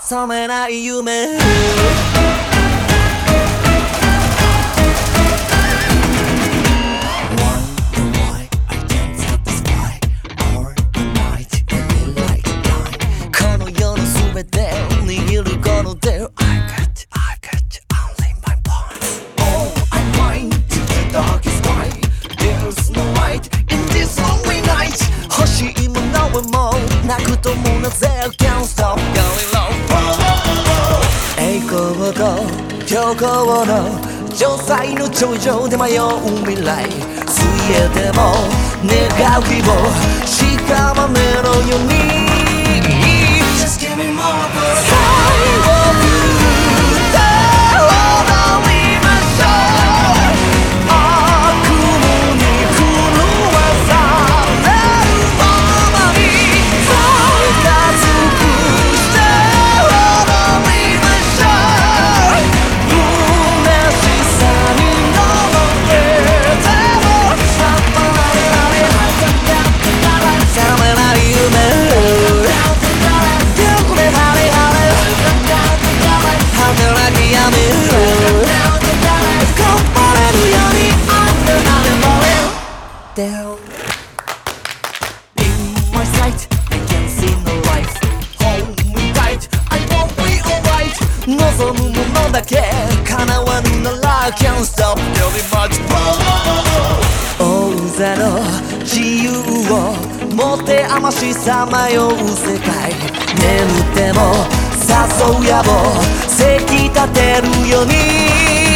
染めない夢高の城塞の頂上で迷う未来。ついえても願う希望。しかまねのように漂う世界。眠っても誘う野望。せき立てるように。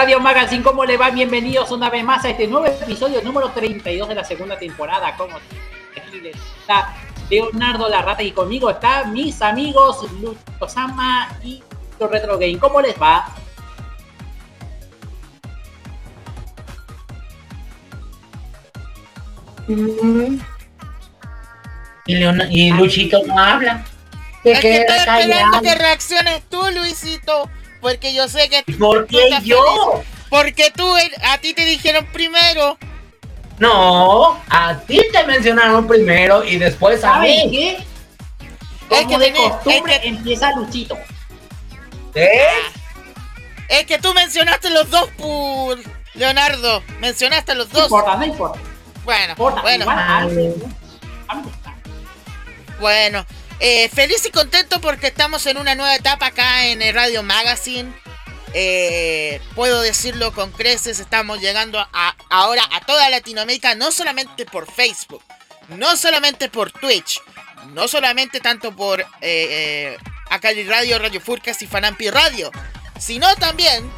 Radio Magazine, ¿cómo le va? Bienvenidos una vez más a este nuevo episodio número 32 de la segunda temporada. ¿Cómo está Leonardo Larrata? Y conmigo está mis amigos Lucho Sama y Retro Game. ¿Cómo les va? Y, y Luchito no habla. Te que reacciones tú, Luisito. Porque yo sé que. ¿Por qué yo? Porque tú, a ti te dijeron primero. No, a ti te mencionaron primero y después a mí. qué? Como es que de tenés, costumbre es que... empieza Luchito. ¿Eh? Es que tú mencionaste los dos. Leonardo. Mencionaste los dos. No importa, no importa. Bueno, importa, bueno. Bueno. Eh, feliz y contento porque estamos en una nueva etapa acá en Radio Magazine. Eh, puedo decirlo con creces, estamos llegando a, ahora a toda Latinoamérica, no solamente por Facebook, no solamente por Twitch, no solamente tanto por eh, eh Radio, Radio Furcas y Fanampi Radio, sino también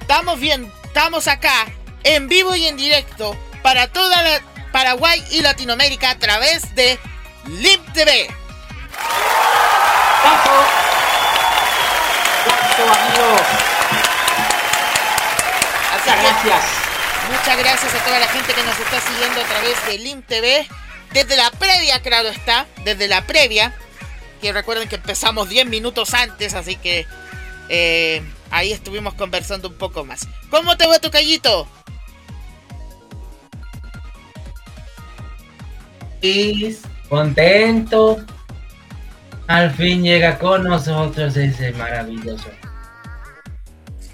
estamos bien, estamos acá en vivo y en directo para toda la Paraguay y Latinoamérica a través de LIMP TV amigos. Muchas gracias. Muchas gracias a toda la gente que nos está siguiendo a través de Lim TV. Desde la previa, claro está. Desde la previa. Que recuerden que empezamos 10 minutos antes, así que eh, ahí estuvimos conversando un poco más. ¿Cómo te va tu callito? Contento. Al fin llega con nosotros ese maravilloso.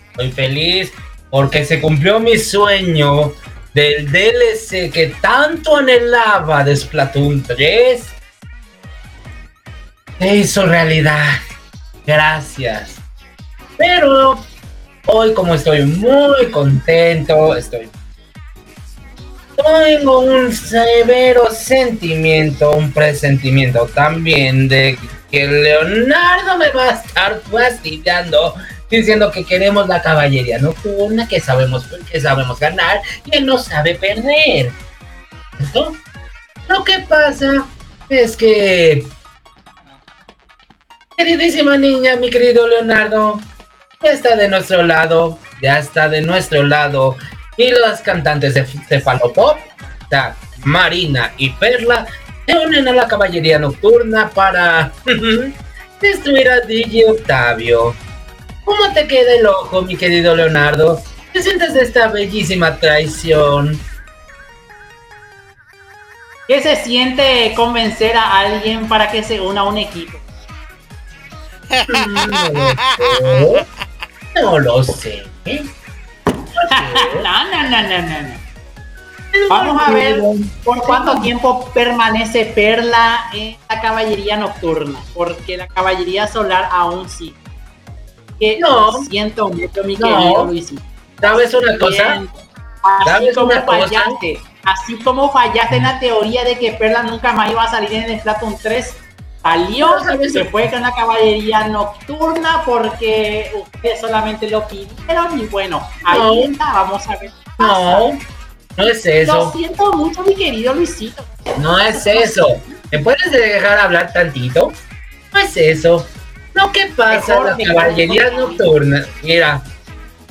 Estoy feliz porque se cumplió mi sueño del DLC que tanto anhelaba de Splatoon 3. Se hizo realidad. Gracias. Pero hoy como estoy muy contento, estoy tengo un severo sentimiento, un presentimiento también de que Leonardo me va a estar fastidiando diciendo que queremos la caballería nocturna, que sabemos que sabemos ganar y él no sabe perder. ¿Esto? Lo que pasa es que queridísima niña, mi querido Leonardo, ya está de nuestro lado, ya está de nuestro lado y las cantantes de Cefalopop, Marina y Perla, se unen a la caballería nocturna para destruir a DJ Octavio. ¿Cómo te queda el ojo, mi querido Leonardo? ¿Qué sientes de esta bellísima traición? ¿Qué se siente convencer a alguien para que se una a un equipo? No lo sé. No lo sé. no, no, no, no, no. Vamos a ver por cuánto tiempo permanece Perla en la caballería nocturna, porque la caballería solar aún sí. Que no, siento mucho, mi querido Luisito. ¿Sabes una cosa? Así como fallaste, así como fallaste en la teoría de que Perla nunca más iba a salir en el Splatoon 3, salió, se fue con la caballería nocturna porque ustedes solamente lo pidieron y bueno, ahí está, vamos a ver. No, no es eso. Lo siento mucho, mi querido Luisito. No es eso. ¿Me puedes dejar hablar tantito? No es eso. Lo que pasa, la caballería nocturna, mira,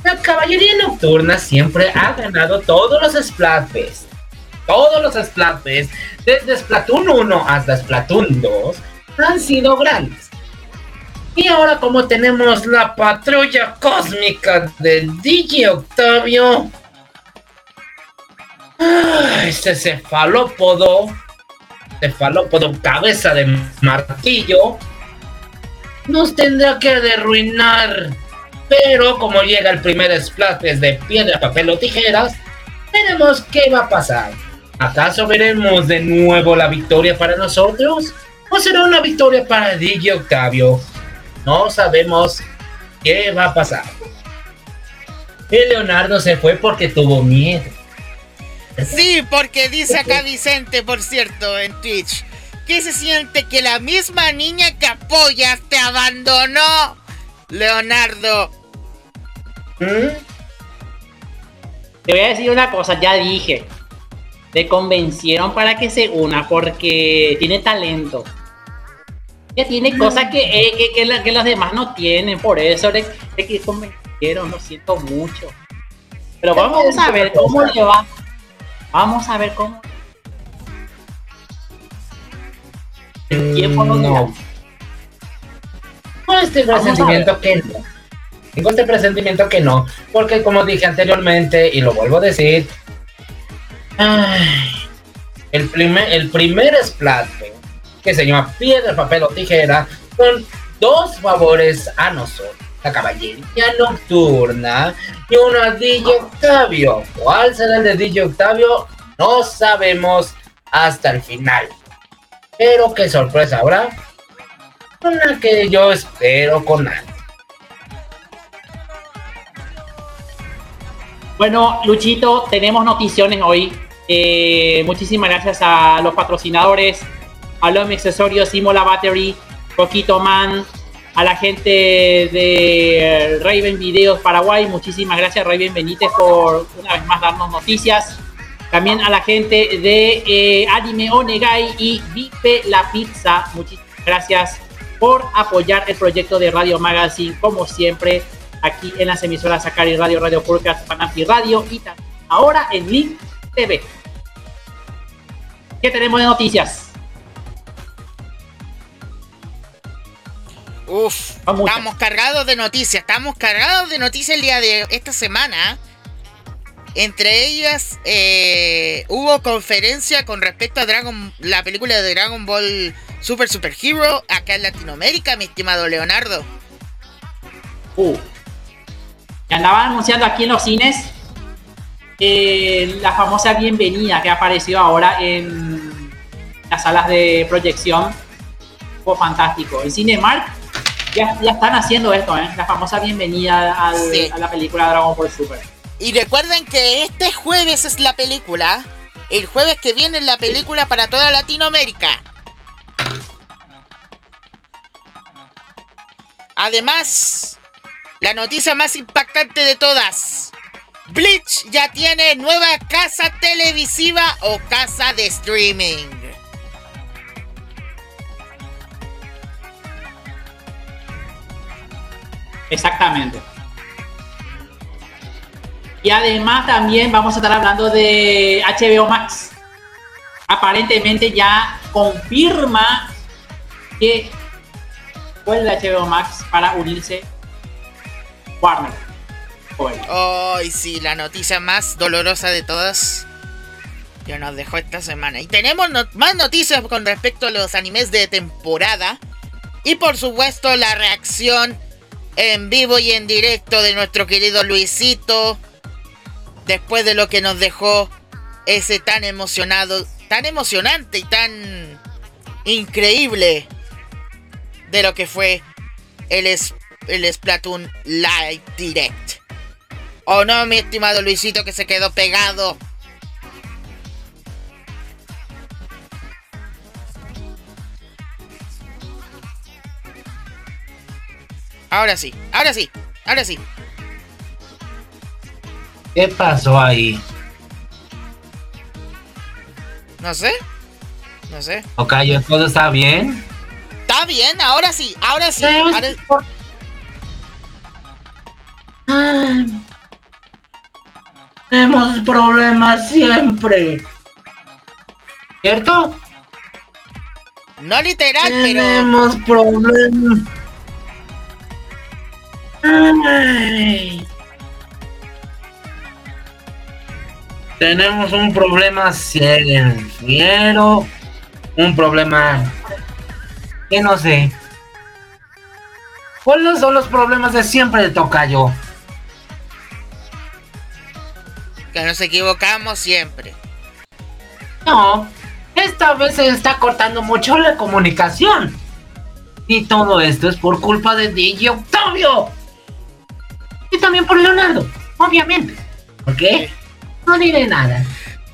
la caballería nocturna siempre ha ganado todos los Splatfest. Todos los Splatfest, desde Splatoon 1 hasta Splatoon 2, han sido grandes. Y ahora como tenemos la patrulla cósmica de DJ Octavio, este cefalópodo, cefalópodo cabeza de martillo, nos tendrá que derruinar. Pero como llega el primer splash de piedra, papel o tijeras, veremos qué va a pasar. ¿Acaso veremos de nuevo la victoria para nosotros? ¿O será una victoria para DJ Octavio? No sabemos qué va a pasar. Y Leonardo se fue porque tuvo miedo. Sí, porque dice acá Vicente, por cierto, en Twitch, que se siente que la misma niña que apoyas te abandonó, Leonardo. ¿Mm? Te voy a decir una cosa, ya dije. Te convencieron para que se una porque tiene talento. Ella tiene cosas que, eh, que, que, los demás no tienen, por eso le, le convencieron, lo siento mucho. Pero vamos a ver cómo le va Vamos a ver cómo. El tiempo no. no. Tengo este presentimiento que no. Tengo este presentimiento que no. Porque como dije anteriormente, y lo vuelvo a decir. el primer, el primer que se llama piedra, papel o tijera, con dos favores a nosotros la caballería nocturna y uno a DJ Octavio. ¿Cuál será el de DJ Octavio? No sabemos hasta el final. Pero qué sorpresa habrá. Una que yo espero con ansia. Bueno, Luchito, tenemos noticiones hoy. Eh, muchísimas gracias a los patrocinadores, a los accesorios Simola Battery, Poquito Man, a la gente de Raven Videos Paraguay. Muchísimas gracias, Raven Benítez, por una vez más darnos noticias. También a la gente de eh, Anime Onegai y Vipe la Pizza. Muchísimas gracias por apoyar el proyecto de Radio Magazine, como siempre, aquí en las emisoras Sakari Radio, Radio Podcast, Panafi Radio y también ahora en Link TV. ¿Qué tenemos de noticias? Uf, estamos cargados de noticias, estamos cargados de noticias el día de esta semana. Entre ellas, eh, hubo conferencia con respecto a Dragon, la película de Dragon Ball Super Super Hero acá en Latinoamérica, mi estimado Leonardo. Uh, que andaba anunciando aquí en los cines eh, la famosa bienvenida que ha aparecido ahora en las salas de proyección. Fue fantástico. En Cinemark ya, ya están haciendo esto, ¿eh? la famosa bienvenida a la película Dragon Ball Super. Y recuerden que este jueves es la película. El jueves que viene es la película para toda Latinoamérica. Además, la noticia más impactante de todas. Bleach ya tiene nueva casa televisiva o casa de streaming. Exactamente. Y además también vamos a estar hablando de HBO Max. Aparentemente ya confirma que vuelve HBO Max para unirse Warner. Hoy sí, la noticia más dolorosa de todas que nos dejó esta semana. Y tenemos más noticias con respecto a los animes de temporada. Y por supuesto la reacción en vivo y en directo de nuestro querido Luisito. Después de lo que nos dejó ese tan emocionado, tan emocionante y tan increíble de lo que fue el, el Splatoon Live Direct. ¿O oh, no, mi estimado Luisito, que se quedó pegado? Ahora sí, ahora sí, ahora sí. ¿Qué pasó ahí? No sé. No sé. Ok, ¿todo está bien? Está bien, ahora sí, ahora sí. tenemos problemas siempre. ¿Cierto? No literal, pero. Tenemos problemas. Tenemos un problema serio. Un problema que no sé. ¿Cuáles son los problemas de siempre de Tocayo? Que nos equivocamos siempre. No, esta vez se está cortando mucho la comunicación. Y todo esto es por culpa de DJ Octavio. Y también por Leonardo, obviamente. ¿Por qué? No diré nada.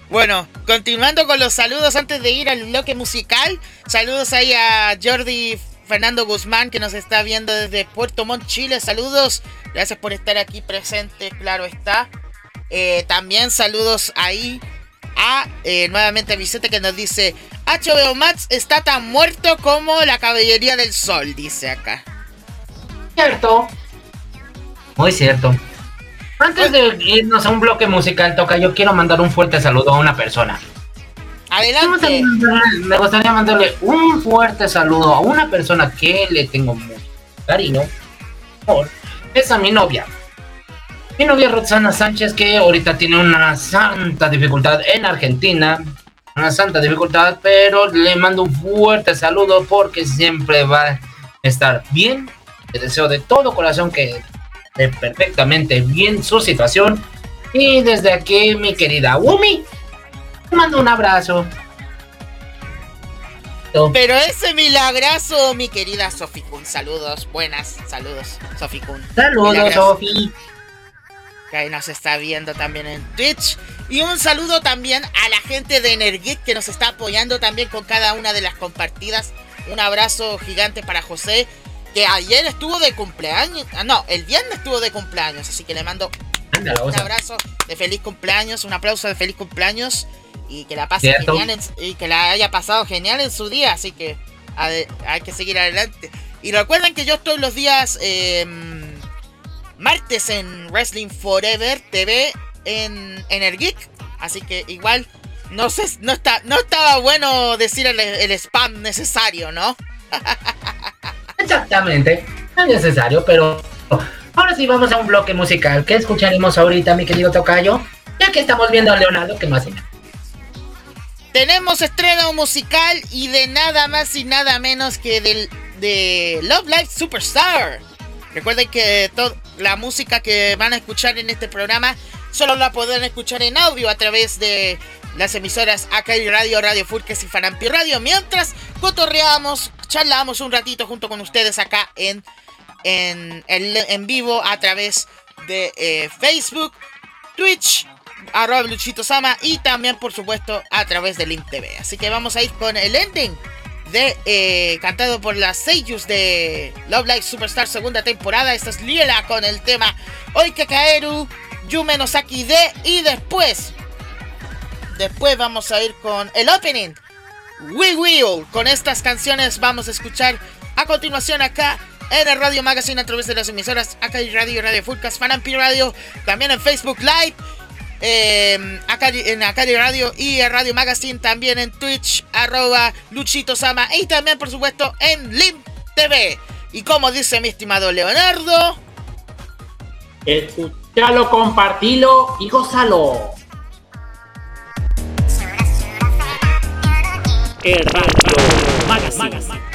Bueno, continuando con los saludos antes de ir al bloque musical. Saludos ahí a Jordi Fernando Guzmán que nos está viendo desde Puerto Montt, Chile. Saludos. Gracias por estar aquí presente, claro está. Eh, también saludos ahí a eh, nuevamente a Vicente que nos dice HBO Max está tan muerto como la caballería del sol, dice acá. Cierto. Muy cierto. Antes de irnos a un bloque musical, Toca, yo quiero mandar un fuerte saludo a una persona. Adelante. Me gustaría mandarle un fuerte saludo a una persona que le tengo mucho cariño. Por, es a mi novia. Mi novia Roxana Sánchez, que ahorita tiene una santa dificultad en Argentina. Una santa dificultad, pero le mando un fuerte saludo porque siempre va a estar bien. Le deseo de todo corazón que perfectamente bien su situación. Y desde aquí, mi querida Wumi, te mando un abrazo. Pero ese milagrazo, mi querida Sofi Kun. Saludos, buenas, saludos, Sofi Kun. Saludos, Sofi. que ahí nos está viendo también en Twitch. Y un saludo también a la gente de Energic que nos está apoyando también con cada una de las compartidas. Un abrazo gigante para José, que ayer estuvo de cumpleaños. Ah, no, el viernes estuvo de cumpleaños, así que le mando un abrazo de feliz cumpleaños, un aplauso de feliz cumpleaños y que la pase genial y que la haya pasado genial en su día, así que hay que seguir adelante. Y recuerden que yo estoy los días em, martes en Wrestling Forever TV en Energic, así que igual no sé, no está, no estaba bueno decir el, el spam necesario, ¿no? Exactamente, es necesario, pero Ahora sí vamos a un bloque musical. ¿Qué escucharemos ahorita, mi querido Tocayo? Ya que estamos viendo a Leonardo, que no hace nada. Tenemos estreno musical y de nada más y nada menos que del, de Love Live Superstar. Recuerden que la música que van a escuchar en este programa solo la podrán escuchar en audio a través de las emisoras Acai Radio, Radio Furques y Fanampi Radio. Mientras cotorreamos, charlamos un ratito junto con ustedes acá en en, en, vivo a través de eh, Facebook, Twitch, arroba Luchito Sama y también por supuesto a través de Link TV. Así que vamos a ir con el ending de eh, cantado por las Seiyus de Love Live Superstar segunda temporada. Esta es Liela con el tema Oikekaeru, Yume no Saki de y después después vamos a ir con el opening We Will. Con estas canciones vamos a escuchar a continuación acá en el Radio Magazine a través de las emisoras acá Radio, Radio Fulcas, Fanampi Radio, también en Facebook Live, eh, en Acari Radio y en Radio Magazine, también en Twitch, arroba Luchito Sama y también por supuesto en Lim TV. Y como dice mi estimado Leonardo, escúchalo, compartilo y gózalo. El Radio Magazine.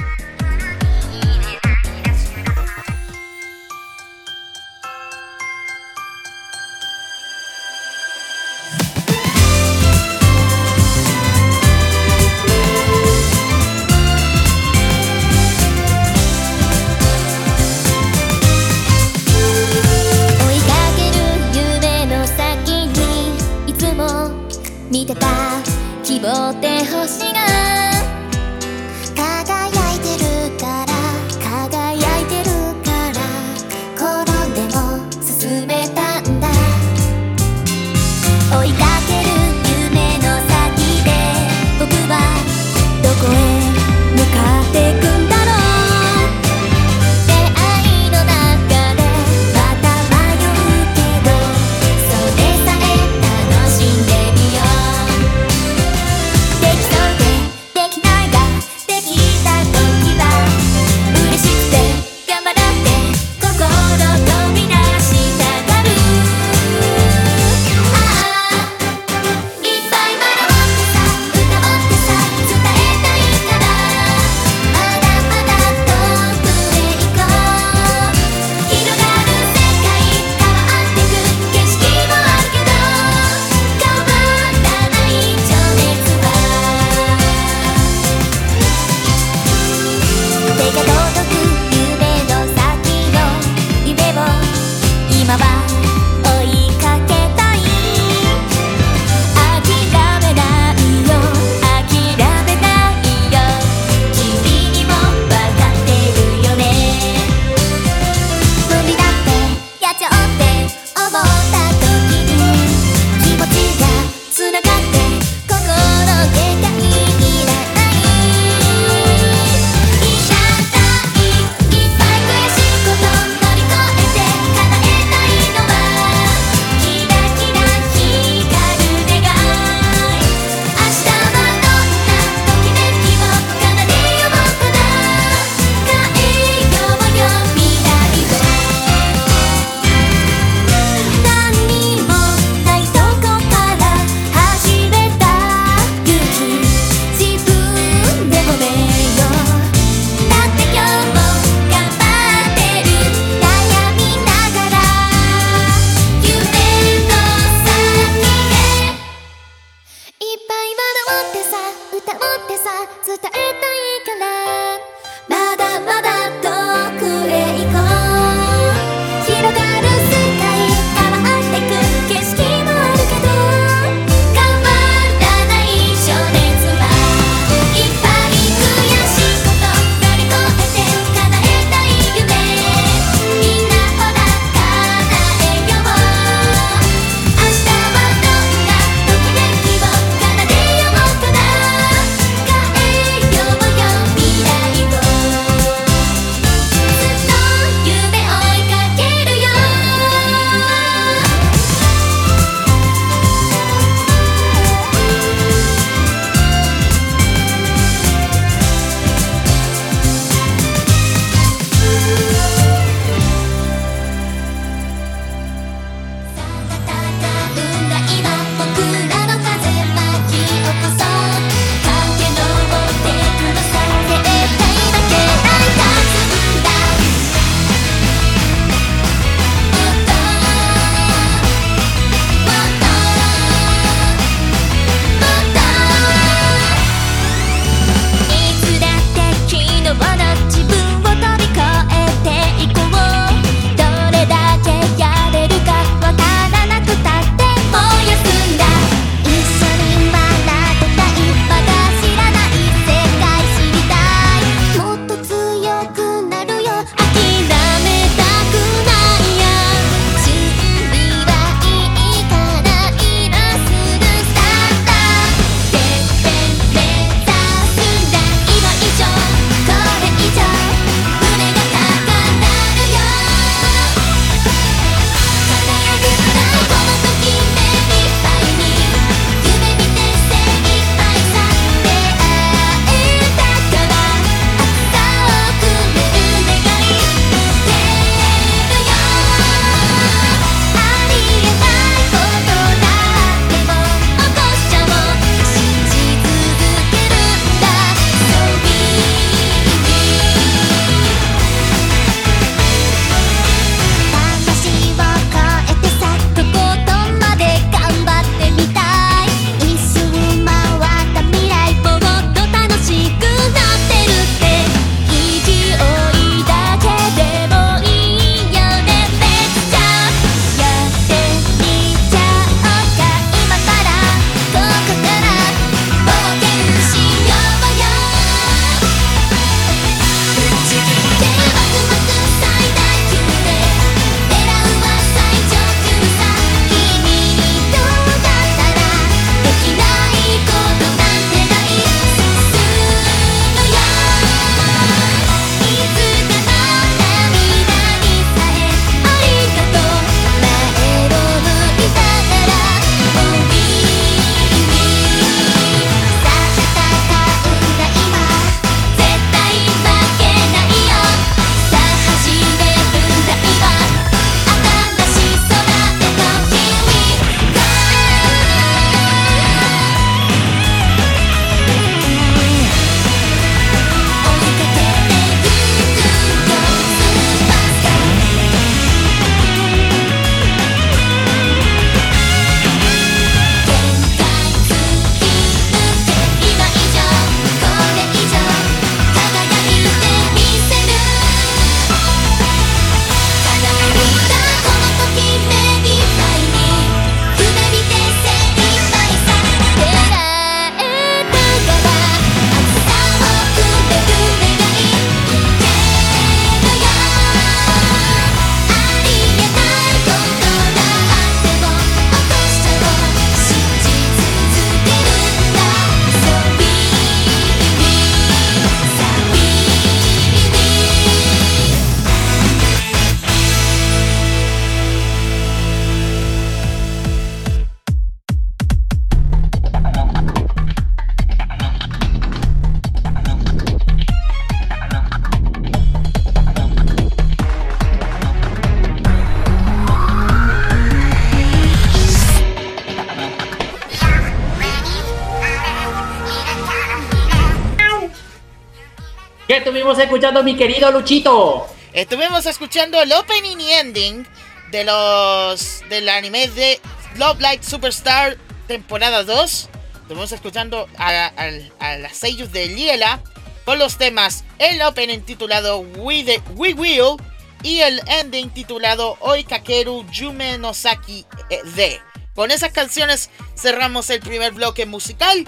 Escuchando, mi querido Luchito? Estuvimos escuchando el opening y ending de los del anime de Love Light Superstar temporada 2. Estuvimos escuchando a, a, las sellos de Liela con los temas el opening titulado We, the, We Will y el ending titulado Oikakeru Yume no Saki eh, de. Con esas canciones cerramos el primer bloque musical.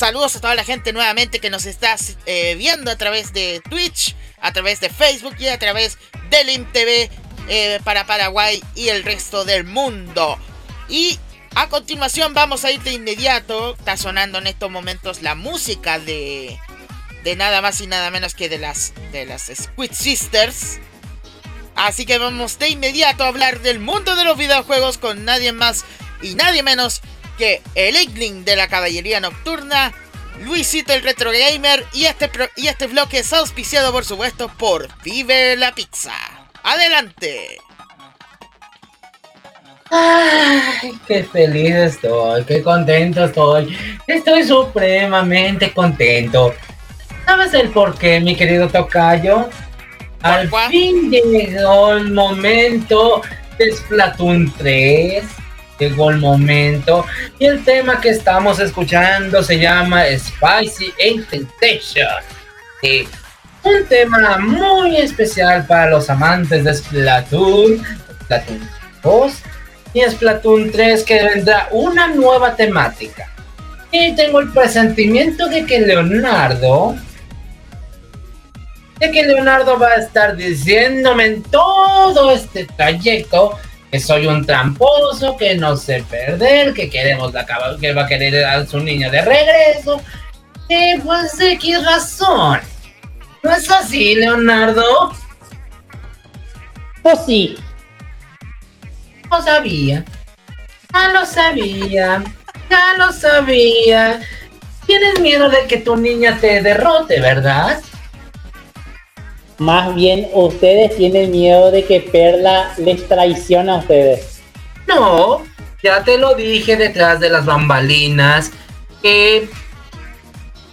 Saludos a toda la gente nuevamente que nos está eh, viendo a través de Twitch, a través de Facebook y a través del IMTV eh, para Paraguay y el resto del mundo. Y a continuación vamos a ir de inmediato. Está sonando en estos momentos la música de, de nada más y nada menos que de las, de las Squid Sisters. Así que vamos de inmediato a hablar del mundo de los videojuegos con nadie más y nadie menos que el Eggling de la Caballería Nocturna, Luisito el Retro Gamer y este, y este bloque es auspiciado por supuesto por Vive la Pizza. ¡Adelante! Ay, qué feliz estoy, qué contento estoy. Estoy supremamente contento. ¿Sabes el por qué, mi querido Tocayo? Al fin llegó el momento de Splatoon 3 llegó el momento. Y el tema que estamos escuchando se llama Spicy Temptation. un tema muy especial para los amantes de Splatoon, Splatoon 2 y Splatoon 3 que vendrá una nueva temática. Y tengo el presentimiento de que Leonardo de que Leonardo va a estar diciéndome en todo este trayecto que soy un tramposo, que no sé perder, que queremos la que va a querer a su niña de regreso. Y pues de qué razón. ¿No es así, Leonardo? Pues sí. Lo sabía. Ya lo sabía. Ya lo sabía. Tienes miedo de que tu niña te derrote, ¿verdad? Más bien ustedes tienen miedo de que Perla les traicione a ustedes. No, ya te lo dije detrás de las bambalinas que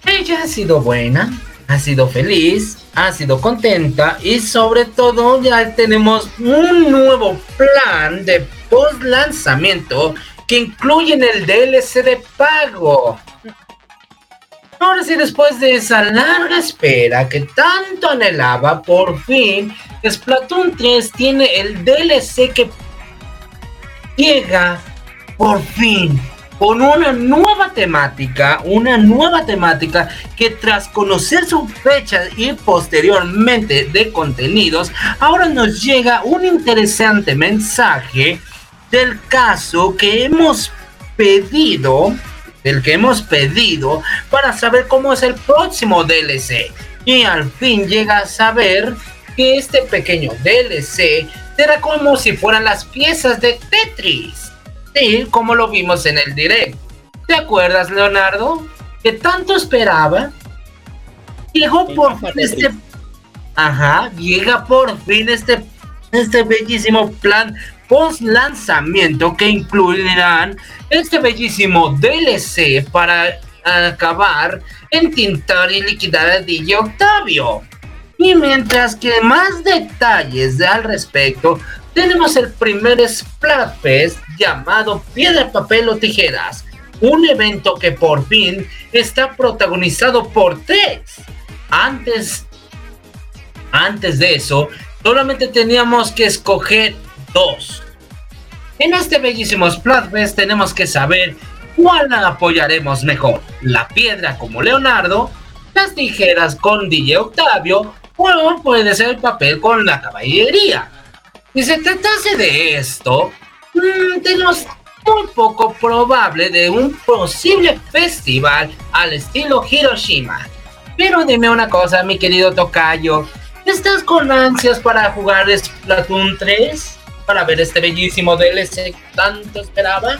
ella ha sido buena, ha sido feliz, ha sido contenta y sobre todo ya tenemos un nuevo plan de post lanzamiento que incluye el DLC de pago. Ahora sí, después de esa larga espera que tanto anhelaba, por fin Splatoon 3 tiene el DLC que llega por fin con una nueva temática, una nueva temática que tras conocer su fecha y posteriormente de contenidos, ahora nos llega un interesante mensaje del caso que hemos pedido del que hemos pedido para saber cómo es el próximo DLC. Y al fin llega a saber que este pequeño DLC será como si fueran las piezas de Tetris. Sí, como lo vimos en el direct. ¿Te acuerdas, Leonardo? Que tanto esperaba. Llegó por fin este. Ajá, llega por fin este, este bellísimo plan post lanzamiento que incluirán este bellísimo DLC para acabar en tintar y liquidar a DJ Octavio. Y mientras que más detalles al respecto, tenemos el primer Splatfest llamado Piedra, Papel o Tijeras, un evento que por fin está protagonizado por tres. Antes, antes de eso, solamente teníamos que escoger dos. En este bellísimo Splatfest tenemos que saber cuál apoyaremos mejor. La piedra como Leonardo, las tijeras con DJ Octavio o puede ser el papel con la caballería. Si se tratase de esto, mm, tenemos muy poco probable de un posible festival al estilo Hiroshima. Pero dime una cosa, mi querido Tocayo, ¿estás con ansias para jugar Splatoon 3? Para ver este bellísimo DLC que tanto esperaba?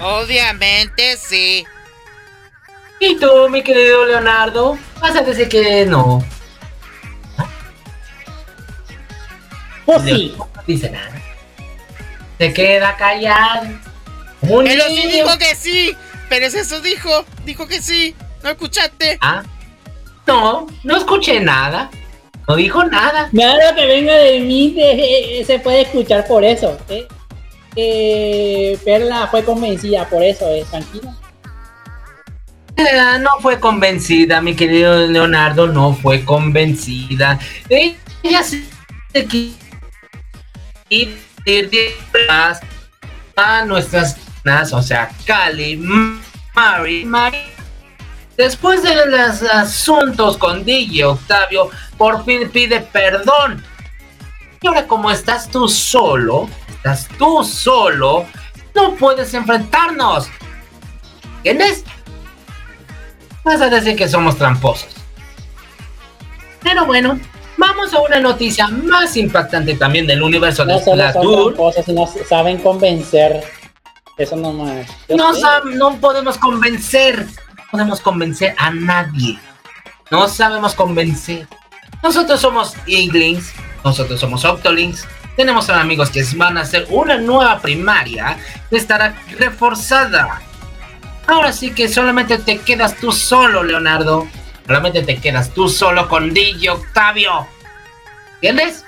Obviamente sí. ¿Y tú, mi querido Leonardo? Vas a decir que no. Pues sí. No dice nada. Se queda callado. pero sí dijo que sí. Pero eso dijo. Dijo que sí. ¿No escuchaste? Ah. No, no escuché nada. No dijo nada. Nada que venga de mí de- se puede escuchar por eso. ¿eh? Eh, Perla fue convencida por eso, eh, tranquilo. Eh, no fue convencida, mi querido Leonardo, no fue convencida. Ella se quiere ir de a nuestras o sea, Cali, Mari, Mari. Después de los asuntos con DJ Octavio, por fin pide perdón. Y ahora como estás tú solo, estás tú solo, no puedes enfrentarnos. ¿Entiendes? Vas a decir que somos tramposos. Pero bueno, vamos a una noticia más impactante también del universo de No solo son Splatoon. tramposos, sino saben convencer. Eso no más. No, sab- no podemos convencer, no podemos convencer a nadie. No sabemos convencer. Nosotros somos Inglings, nosotros somos Octolinks. Tenemos a amigos que van a hacer una nueva primaria que estará reforzada. Ahora sí que solamente te quedas tú solo, Leonardo. Solamente te quedas tú solo con DJ Octavio. ¿Entiendes?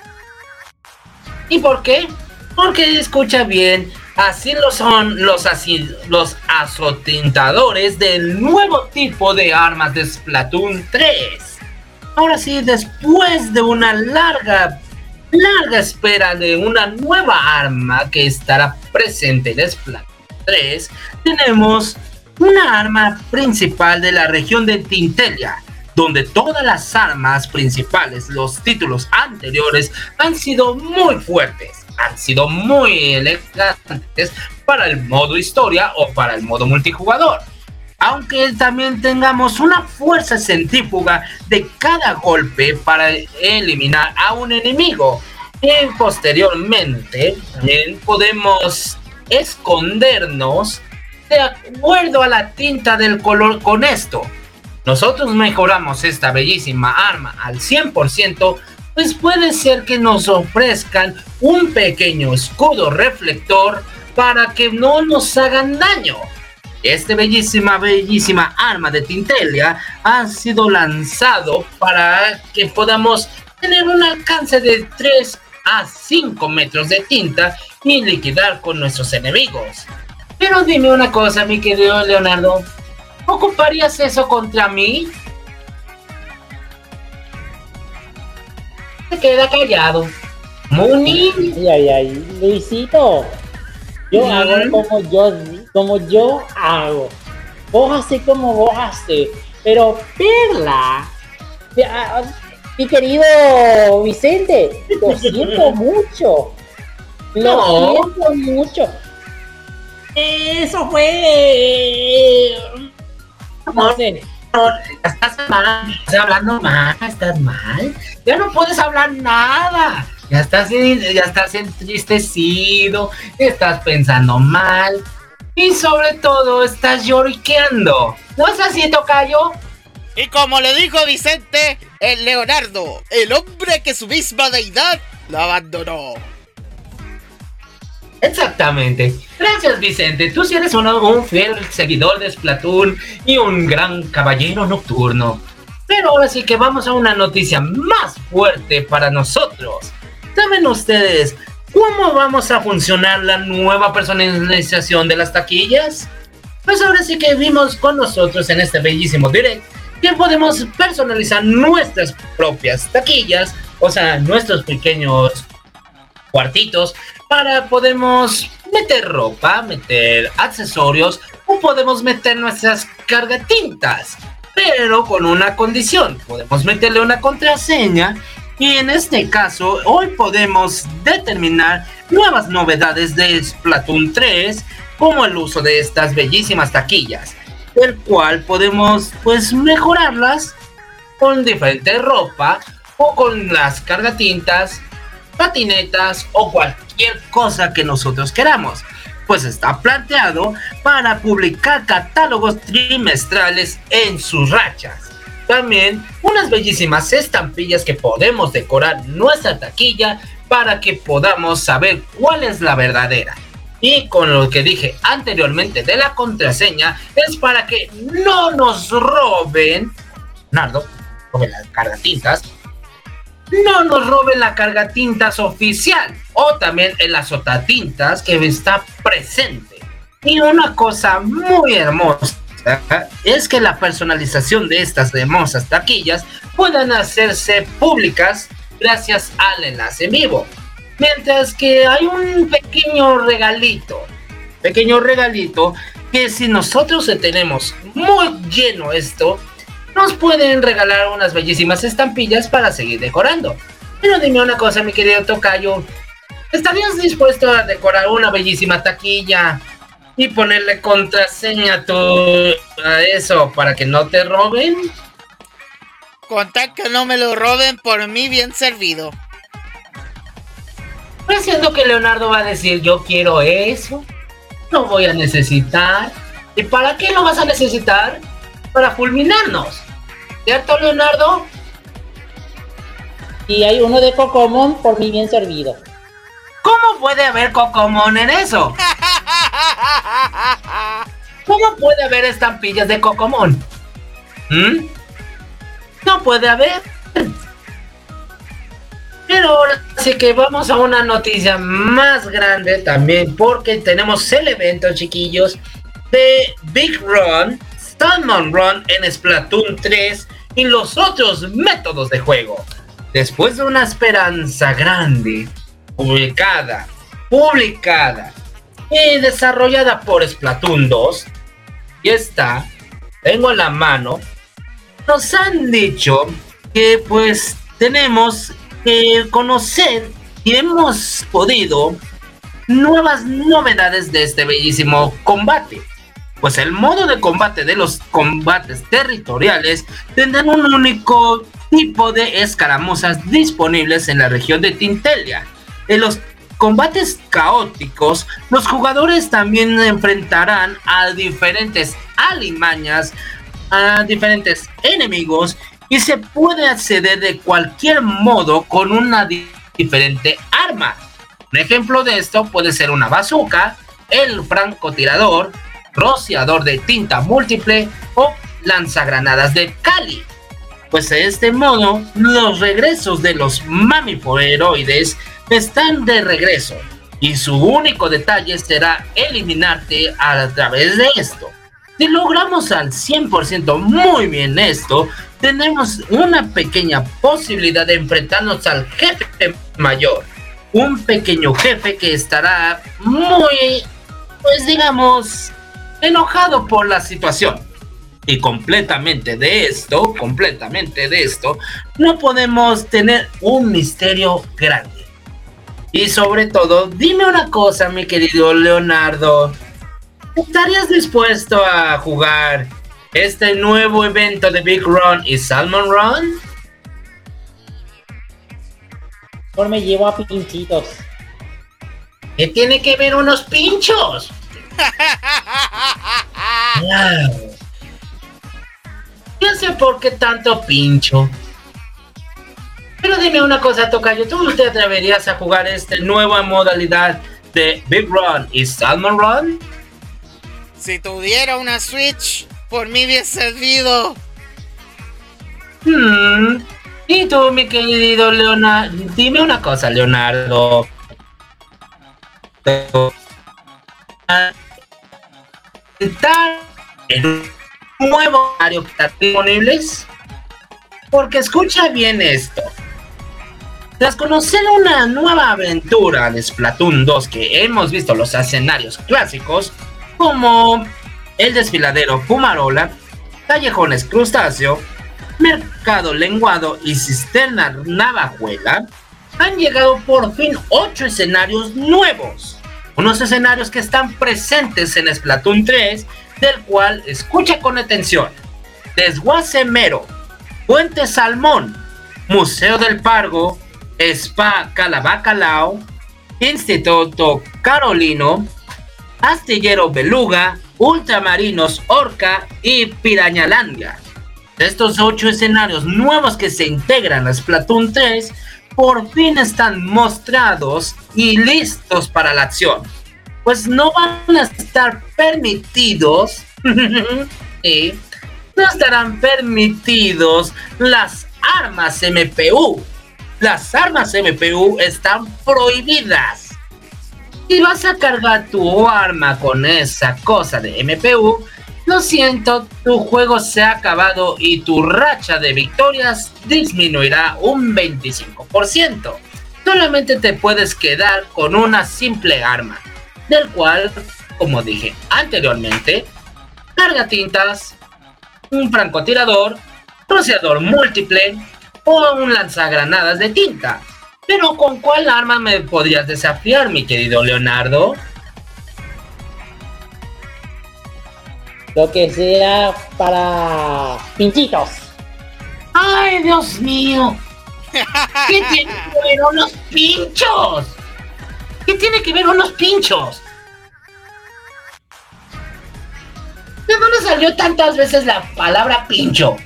¿Y por qué? Porque escucha bien, así lo son los, así, los azotintadores del nuevo tipo de armas de Splatoon 3. Ahora sí, después de una larga, larga espera de una nueva arma que estará presente en Splatoon 3, tenemos una arma principal de la región de Tintelia, donde todas las armas principales, los títulos anteriores, han sido muy fuertes, han sido muy elegantes para el modo historia o para el modo multijugador. Aunque también tengamos una fuerza centrífuga de cada golpe para eliminar a un enemigo. Y posteriormente también podemos escondernos de acuerdo a la tinta del color con esto. Nosotros mejoramos esta bellísima arma al 100%, pues puede ser que nos ofrezcan un pequeño escudo reflector para que no nos hagan daño. Este bellísima, bellísima arma de Tintelia ha sido lanzado para que podamos tener un alcance de 3 a 5 metros de tinta y liquidar con nuestros enemigos. Pero dime una cosa, mi querido Leonardo. ¿Ocuparías eso contra mí? Se queda callado. Muni. Ay, ay, ay, Luisito. Yo hago como yo, como yo hago. Vos haces como vos haces. Pero Perla, mi querido Vicente, lo siento mucho. Lo No. siento mucho. Eso fue. No sé. Estás mal, estás hablando mal, estás mal. Ya no puedes hablar nada. Ya estás, ya estás entristecido, estás pensando mal y sobre todo estás lloriqueando. ¿No es así, Tocayo? Y como le dijo Vicente, el Leonardo, el hombre que su misma deidad lo abandonó. Exactamente. Gracias, Vicente. Tú sí eres uno- un fiel seguidor de Splatoon y un gran caballero nocturno. Pero ahora sí que vamos a una noticia más fuerte para nosotros. ¿Saben ustedes cómo vamos a funcionar la nueva personalización de las taquillas? Pues ahora sí que vimos con nosotros en este bellísimo direct que podemos personalizar nuestras propias taquillas, o sea, nuestros pequeños cuartitos para podemos meter ropa, meter accesorios o podemos meter nuestras cargatintas, pero con una condición, podemos meterle una contraseña y en este caso hoy podemos determinar nuevas novedades de Splatoon 3 como el uso de estas bellísimas taquillas, el cual podemos pues mejorarlas con diferente ropa o con las cargatintas patinetas o cualquier cosa que nosotros queramos, pues está planteado para publicar catálogos trimestrales en sus rachas. También unas bellísimas estampillas que podemos decorar nuestra taquilla para que podamos saber cuál es la verdadera. Y con lo que dije anteriormente de la contraseña es para que no nos roben, Nardo, robe la carga tintas, no nos robe la carga tintas oficial o también el azotatintas que está presente. Y una cosa muy hermosa es que la personalización de estas hermosas taquillas puedan hacerse públicas gracias al enlace en vivo. Mientras que hay un pequeño regalito, pequeño regalito que si nosotros tenemos muy lleno esto, nos pueden regalar unas bellísimas estampillas para seguir decorando. Pero dime una cosa, mi querido Tocayo, ¿estarías dispuesto a decorar una bellísima taquilla y ponerle contraseña a, tu, a eso para que no te roben? Contar que no me lo roben por mí bien servido. Siendo que Leonardo va a decir yo quiero eso, no voy a necesitar. ¿Y para qué lo vas a necesitar? Para fulminarnos. ¿Cierto, Leonardo? Y hay uno de Cocomón por mí bien servido. ¿Cómo puede haber Cocomón en eso? ¿Cómo puede haber estampillas de Cocomón? ¿Mm? No puede haber. Pero ahora sí que vamos a una noticia más grande también, porque tenemos el evento, chiquillos, de Big Run, Salmon Run en Splatoon 3 y los otros métodos de juego. Después de una esperanza grande, publicada, publicada y desarrollada por Splatoon 2, y está, tengo en la mano, nos han dicho que pues tenemos que conocer y hemos podido nuevas novedades de este bellísimo combate. Pues el modo de combate de los combates territoriales tendrán un único tipo de escaramuzas disponibles en la región de Tintelia. En los combates caóticos, los jugadores también enfrentarán a diferentes alimañas, a diferentes enemigos y se puede acceder de cualquier modo con una diferente arma. Un ejemplo de esto puede ser una bazooka, el francotirador, rociador de tinta múltiple o lanzagranadas de Cali. Pues de este modo, los regresos de los mamíferoides están de regreso y su único detalle será eliminarte a través de esto. Si logramos al 100% muy bien esto, tenemos una pequeña posibilidad de enfrentarnos al jefe mayor. Un pequeño jefe que estará muy, pues digamos, enojado por la situación. Y completamente de esto, completamente de esto, no podemos tener un misterio grande. Y sobre todo, dime una cosa, mi querido Leonardo. ¿Estarías dispuesto a jugar este nuevo evento de Big Run y Salmon Run? Por me llevo a pinchitos. ¿Qué tiene que ver unos pinchos? No sé por qué tanto pincho. Pero dime una cosa, Tocayo, ¿tú te atreverías a jugar esta nueva modalidad de Big Run y Salmon Run? Si tuviera una Switch, por mí bien servido. Hmm. Y tú, mi querido Leonardo, dime una cosa, Leonardo. ¿Está en un nuevo horario que está disponibles? Porque escucha bien esto. Tras conocer una nueva aventura de Splatoon 2 que hemos visto los escenarios clásicos, como el desfiladero Fumarola, callejones crustáceo, mercado lenguado y cisterna navajuela, han llegado por fin ocho escenarios nuevos. Unos escenarios que están presentes en Splatoon 3, del cual escucha con atención. Desguace Mero, Puente Salmón, Museo del Pargo, Spa Calabacalao, Instituto Carolino, Astillero Beluga, Ultramarinos Orca y Pirañalandia. Estos ocho escenarios nuevos que se integran a Splatoon 3 por fin están mostrados y listos para la acción. Pues no van a estar permitidos. y no estarán permitidos las armas MPU. Las armas MPU están prohibidas. Si vas a cargar tu arma con esa cosa de MPU, lo siento, tu juego se ha acabado y tu racha de victorias disminuirá un 25%. Solamente te puedes quedar con una simple arma, del cual, como dije anteriormente, carga tintas, un francotirador, rociador múltiple o un lanzagranadas de tinta. Pero ¿con cuál arma me podrías desafiar, mi querido Leonardo? Lo que sea para pinchitos. ¡Ay, Dios mío! ¿Qué tiene que ver unos pinchos? ¿Qué tiene que ver unos pinchos? ¿De dónde salió tantas veces la palabra pincho?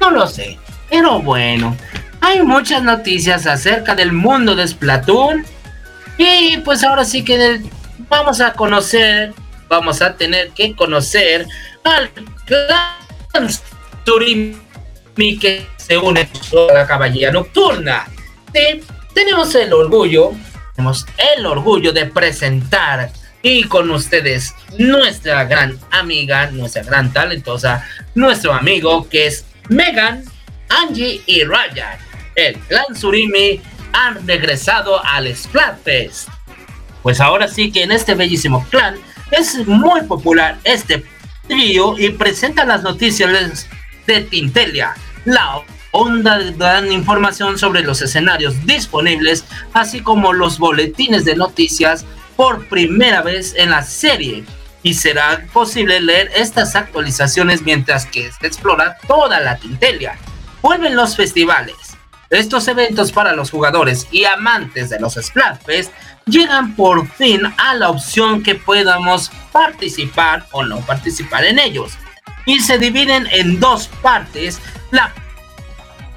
No lo sé, pero bueno, hay muchas noticias acerca del mundo de Splatoon. Y pues ahora sí que vamos a conocer, vamos a tener que conocer al clan Surimi que se une a la caballería nocturna. Sí, tenemos el orgullo, tenemos el orgullo de presentar y con ustedes nuestra gran amiga, nuestra gran talentosa, nuestro amigo que es Megan, Angie y Ryan. El clan Surimi han regresado al Splatfest. Pues ahora sí que en este bellísimo clan es muy popular este trío y presenta las noticias de Tintelia. La onda dan información sobre los escenarios disponibles, así como los boletines de noticias por primera vez en la serie. Y será posible leer estas actualizaciones mientras que se explora toda la Tintelia. Vuelven los festivales. Estos eventos para los jugadores y amantes de los Splatfest llegan por fin a la opción que podamos participar o no participar en ellos. Y se dividen en dos partes. La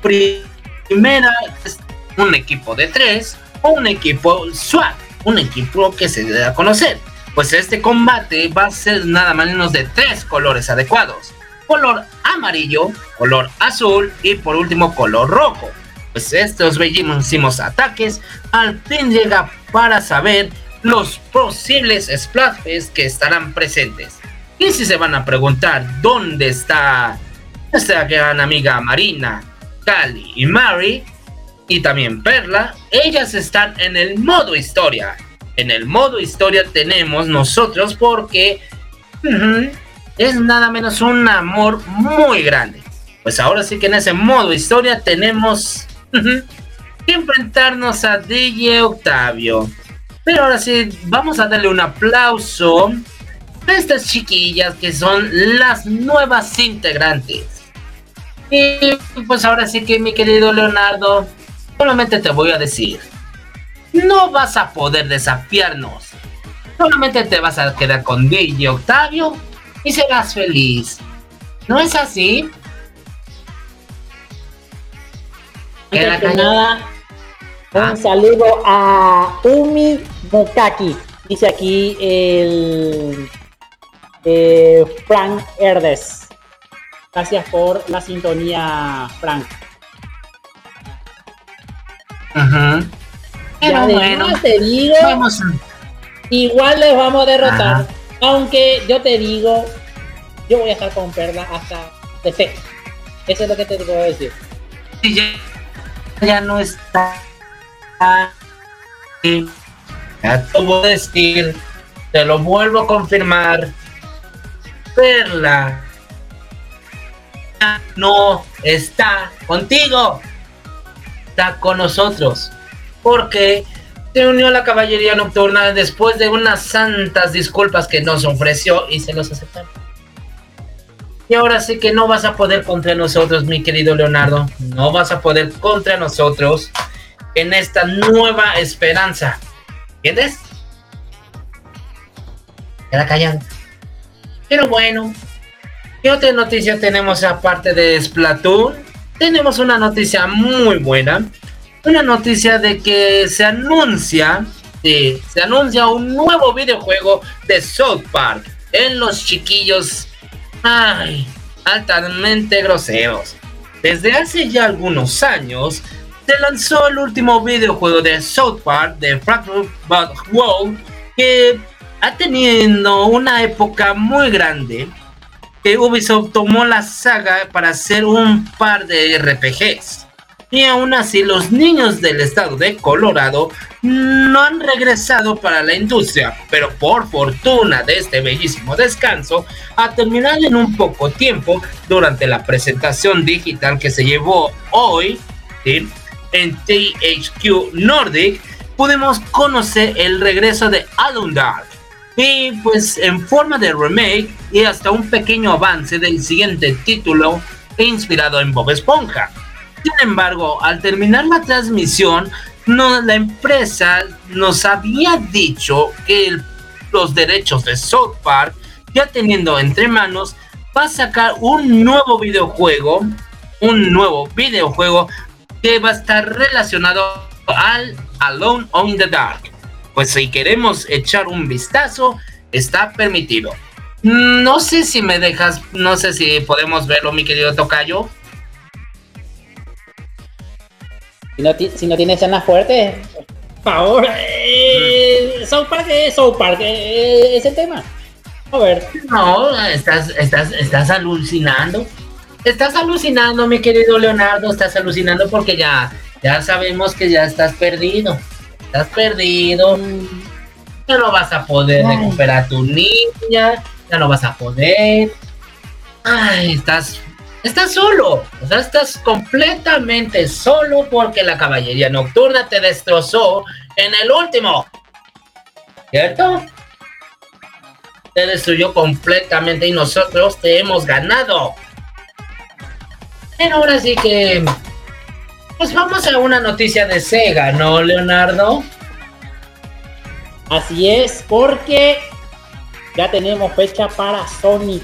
primera es un equipo de tres o un equipo SWAT, un equipo que se debe a conocer. Pues este combate va a ser nada menos de tres colores adecuados. Color amarillo, color azul y por último color rojo. Pues estos bellísimos ataques al fin llega para saber los posibles Splatfests que estarán presentes. Y si se van a preguntar dónde está nuestra gran amiga Marina, Cali y Mary, y también Perla, ellas están en el modo historia. En el modo historia tenemos nosotros porque es nada menos un amor muy grande. Pues ahora sí que en ese modo historia tenemos que enfrentarnos a DJ Octavio. Pero ahora sí, vamos a darle un aplauso a estas chiquillas que son las nuevas integrantes. Y pues ahora sí que mi querido Leonardo, solamente te voy a decir, no vas a poder desafiarnos. Solamente te vas a quedar con DJ Octavio y serás feliz. ¿No es así? Antes que un saludo a Umi Mukaki. Dice aquí el eh, Frank Herdes. Gracias por la sintonía, Frank. Ajá. Pero bueno, te digo, vamos. igual les vamos a derrotar. Ajá. Aunque yo te digo, yo voy a estar con Perla hasta de fe. Eso es lo que te puedo decir. Ya, ya no está. Ya te voy a decir, te lo vuelvo a confirmar. Perla no está contigo, está con nosotros, porque se unió a la caballería nocturna después de unas santas disculpas que nos ofreció y se los aceptamos. Y ahora sí que no vas a poder contra nosotros, mi querido Leonardo. No vas a poder contra nosotros en esta nueva esperanza. ¿Entiendes? Queda callado. Pero bueno, ¿qué otra noticia tenemos aparte de Splatoon? Tenemos una noticia muy buena. Una noticia de que se anuncia, se anuncia un nuevo videojuego de South Park en los chiquillos Ay, altamente groseros. Desde hace ya algunos años, se lanzó el último videojuego de South Park de Fractured World que ha tenido una época muy grande que Ubisoft tomó la saga para hacer un par de RPGs. Y aún así los niños del estado de Colorado no han regresado para la industria, pero por fortuna de este bellísimo descanso, ha terminado en un poco tiempo durante la presentación digital que se llevó hoy en THQ Nordic, pudimos conocer el regreso de Alundar y pues en forma de remake y hasta un pequeño avance del siguiente título inspirado en Bob Esponja. Sin embargo, al terminar la transmisión, la empresa nos había dicho que los derechos de South Park, ya teniendo entre manos, va a sacar un nuevo videojuego, un nuevo videojuego que va a estar relacionado al Alone on the Dark pues si queremos echar un vistazo, está permitido. No sé si me dejas, no sé si podemos verlo, mi querido Tocayo. Si no, si no tiene escenas fuertes, por favor, eh, South Park es South Park, eh, ese tema. A ver. No, estás, estás, estás alucinando. Estás alucinando, mi querido Leonardo, estás alucinando porque ya, ya sabemos que ya estás perdido estás perdido, ya no vas a poder recuperar a tu niña, ya no vas a poder. Ay, estás, estás solo, o sea, estás completamente solo porque la caballería nocturna te destrozó en el último. ¿Cierto? Te destruyó completamente y nosotros te hemos ganado. Pero ahora sí que pues vamos a una noticia de Sega, ¿no, Leonardo? Así es, porque ya tenemos fecha para Sonic.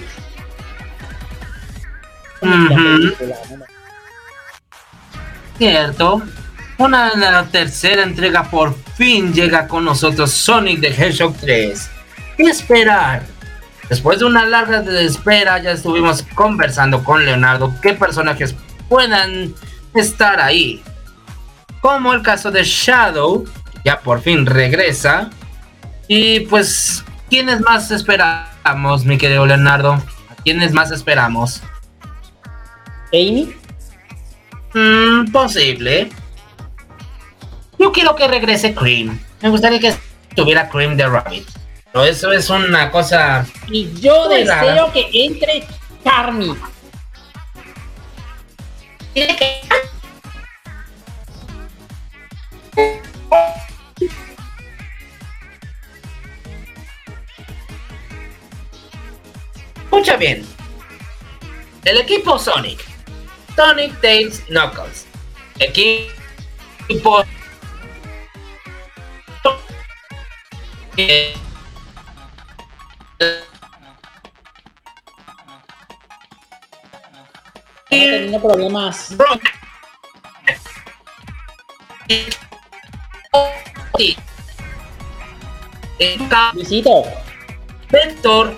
Cierto. Una la tercera entrega por fin llega con nosotros Sonic the Hedgehog 3. ¿Qué esperar? Después de una larga espera ya estuvimos conversando con Leonardo qué personajes puedan estar ahí. Como el caso de Shadow, ya por fin regresa. Y pues, ¿quiénes más esperamos, mi querido Leonardo? ¿A quiénes más esperamos? ¿Amy? Mm, posible. Yo quiero que regrese Cream. Me gustaría que estuviera Cream de Rabbit. Pero eso es una cosa. Y yo deseo que entre Charmy. Escucha bien. El equipo Sonic. Sonic Tails Knuckles. Equipo. Teniendo problemas. Luisito. Vector,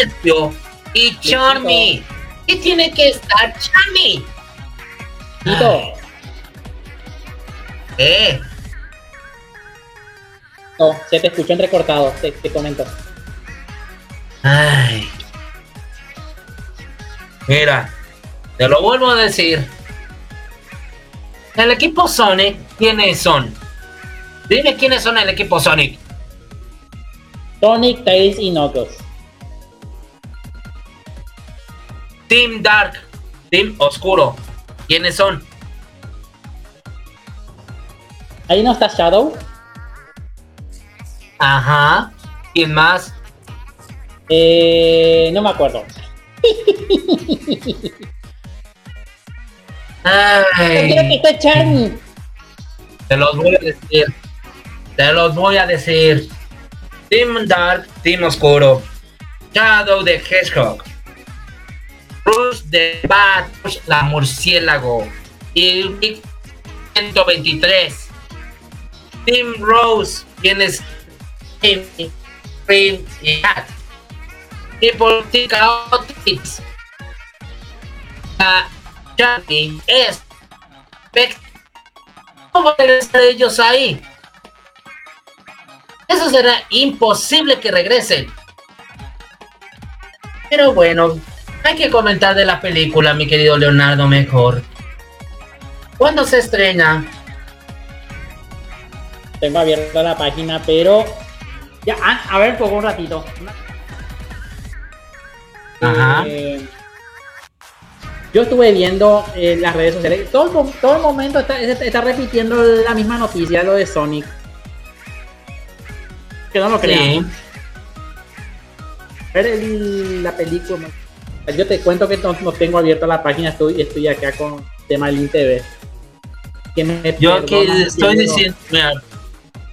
Espio y Charmy. ¿Qué tiene que estar Charmy? Luisito. ¿Eh? No, se te escuchó entrecortado, te, te comento. Ay. Mira, te lo vuelvo a decir. El equipo Sonic, ¿quiénes son? Dime quiénes son el equipo Sonic. Sonic, Tails y Knuckles. Team Dark, Team Oscuro. ¿Quiénes son? Ahí no está Shadow. Ajá. ¿Quién más? Eh, no me acuerdo. Ay. que está. Te los voy a decir. Te los voy a decir. Team Dark, Team Oscuro. Shadow de Hedgehog. Rush de Bat, la murciélago. Y 123. Team Rose, tienes Cream y Cat. Y por ti Chaotix. A Charlie es ¿Cómo regresar ellos ahí? Eso será imposible que regresen. Pero bueno, hay que comentar de la película, mi querido Leonardo, mejor. ¿Cuándo se estrena? Tengo abierta la página, pero. Ya, ah, a ver, por un ratito. Ajá. Eh, yo estuve viendo en las redes sociales. Todo, el- todo el momento está, está repitiendo la misma noticia, lo de Sonic. Que no lo crean. Sí. el- la película. Yo te cuento que no, no tengo abierta la página, estoy, estoy acá con tema del TV. Que me Yo aquí perdona, estoy diciendo, mira,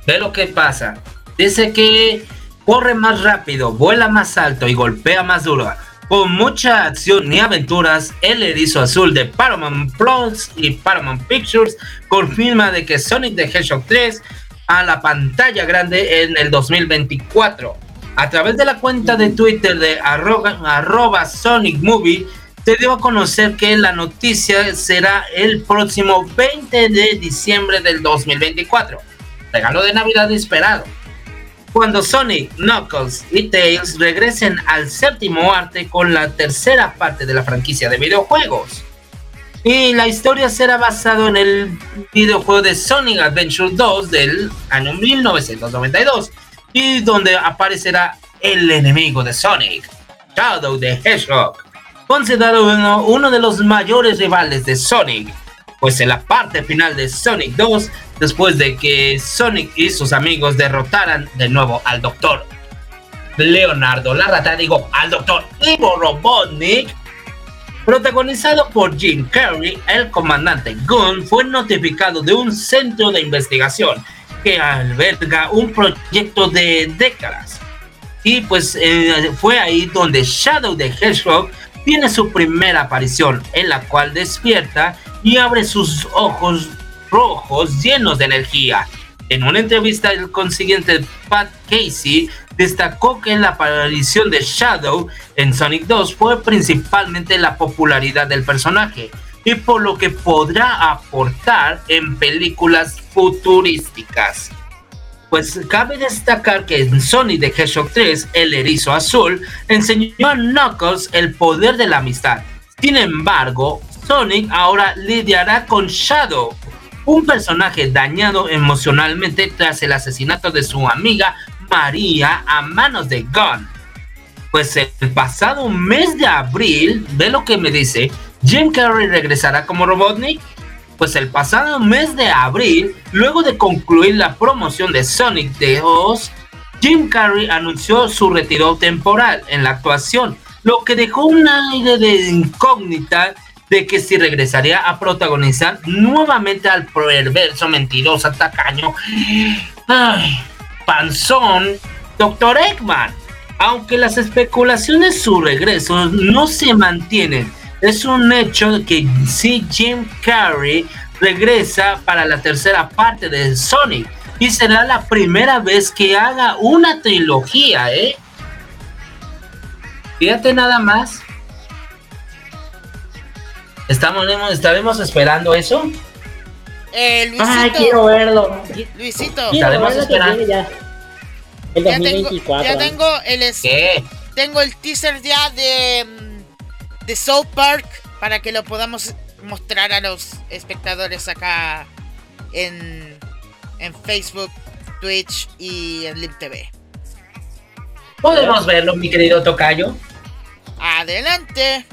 ve lo que pasa. Dice que corre más rápido, vuela más alto y golpea más duro. Con mucha acción y aventuras, el erizo azul de Paramount Plus y Paramount Pictures confirma de que Sonic the Hedgehog 3 a la pantalla grande en el 2024. A través de la cuenta de Twitter de arroba, arroba Sonic Movie, se dio a conocer que la noticia será el próximo 20 de diciembre del 2024. Regalo de Navidad esperado. Cuando Sonic, Knuckles y Tails regresen al séptimo arte con la tercera parte de la franquicia de videojuegos. Y la historia será basada en el videojuego de Sonic Adventure 2 del año 1992 y donde aparecerá el enemigo de Sonic, Shadow the Hedgehog, considerado uno, de los mayores rivales de Sonic, pues en la parte final de Sonic 2, después de que Sonic y sus amigos derrotaran de nuevo al Doctor Leonardo la rata, digo, al Doctor Ivo Robotnik, protagonizado por Jim Carrey, el comandante Gunn fue notificado de un centro de investigación que alberga un proyecto de décadas. Y pues eh, fue ahí donde Shadow the Hedgehog tiene su primera aparición, en la cual despierta y abre sus ojos rojos llenos de energía. En una entrevista, el consiguiente Pat Casey destacó que la aparición de Shadow en Sonic 2 fue principalmente la popularidad del personaje y por lo que podrá aportar en películas futurísticas. Pues cabe destacar que en Sonic the Hedgehog 3, el erizo azul enseñó a Knuckles el poder de la amistad. Sin embargo, Sonic ahora lidiará con Shadow, un personaje dañado emocionalmente tras el asesinato de su amiga María a manos de Gunn. Pues el pasado mes de abril, ve lo que me dice, Jim Carrey regresará como Robotnik. Pues el pasado mes de abril, luego de concluir la promoción de Sonic 2, Jim Carrey anunció su retiro temporal en la actuación, lo que dejó un aire de incógnita de que si regresaría a protagonizar nuevamente al perverso, mentiroso, tacaño, panzón, Dr. Eggman. Aunque las especulaciones de su regreso no se mantienen, es un hecho que si Jim Carrey regresa para la tercera parte de Sonic y será la primera vez que haga una trilogía, ¿eh? Fíjate nada más. Estamos, estaremos esperando eso. Eh, Luisito, Ay, quiero verlo. Luisito, Quiero Estaremos verlo esperando. ya. El ya tengo, 2024. ya tengo el es- ¿Qué? tengo el teaser ya de mm, de South Park para que lo podamos mostrar a los espectadores acá en en Facebook, Twitch y en Lim TV. ¿Podemos verlo, mi querido Tocayo? Adelante.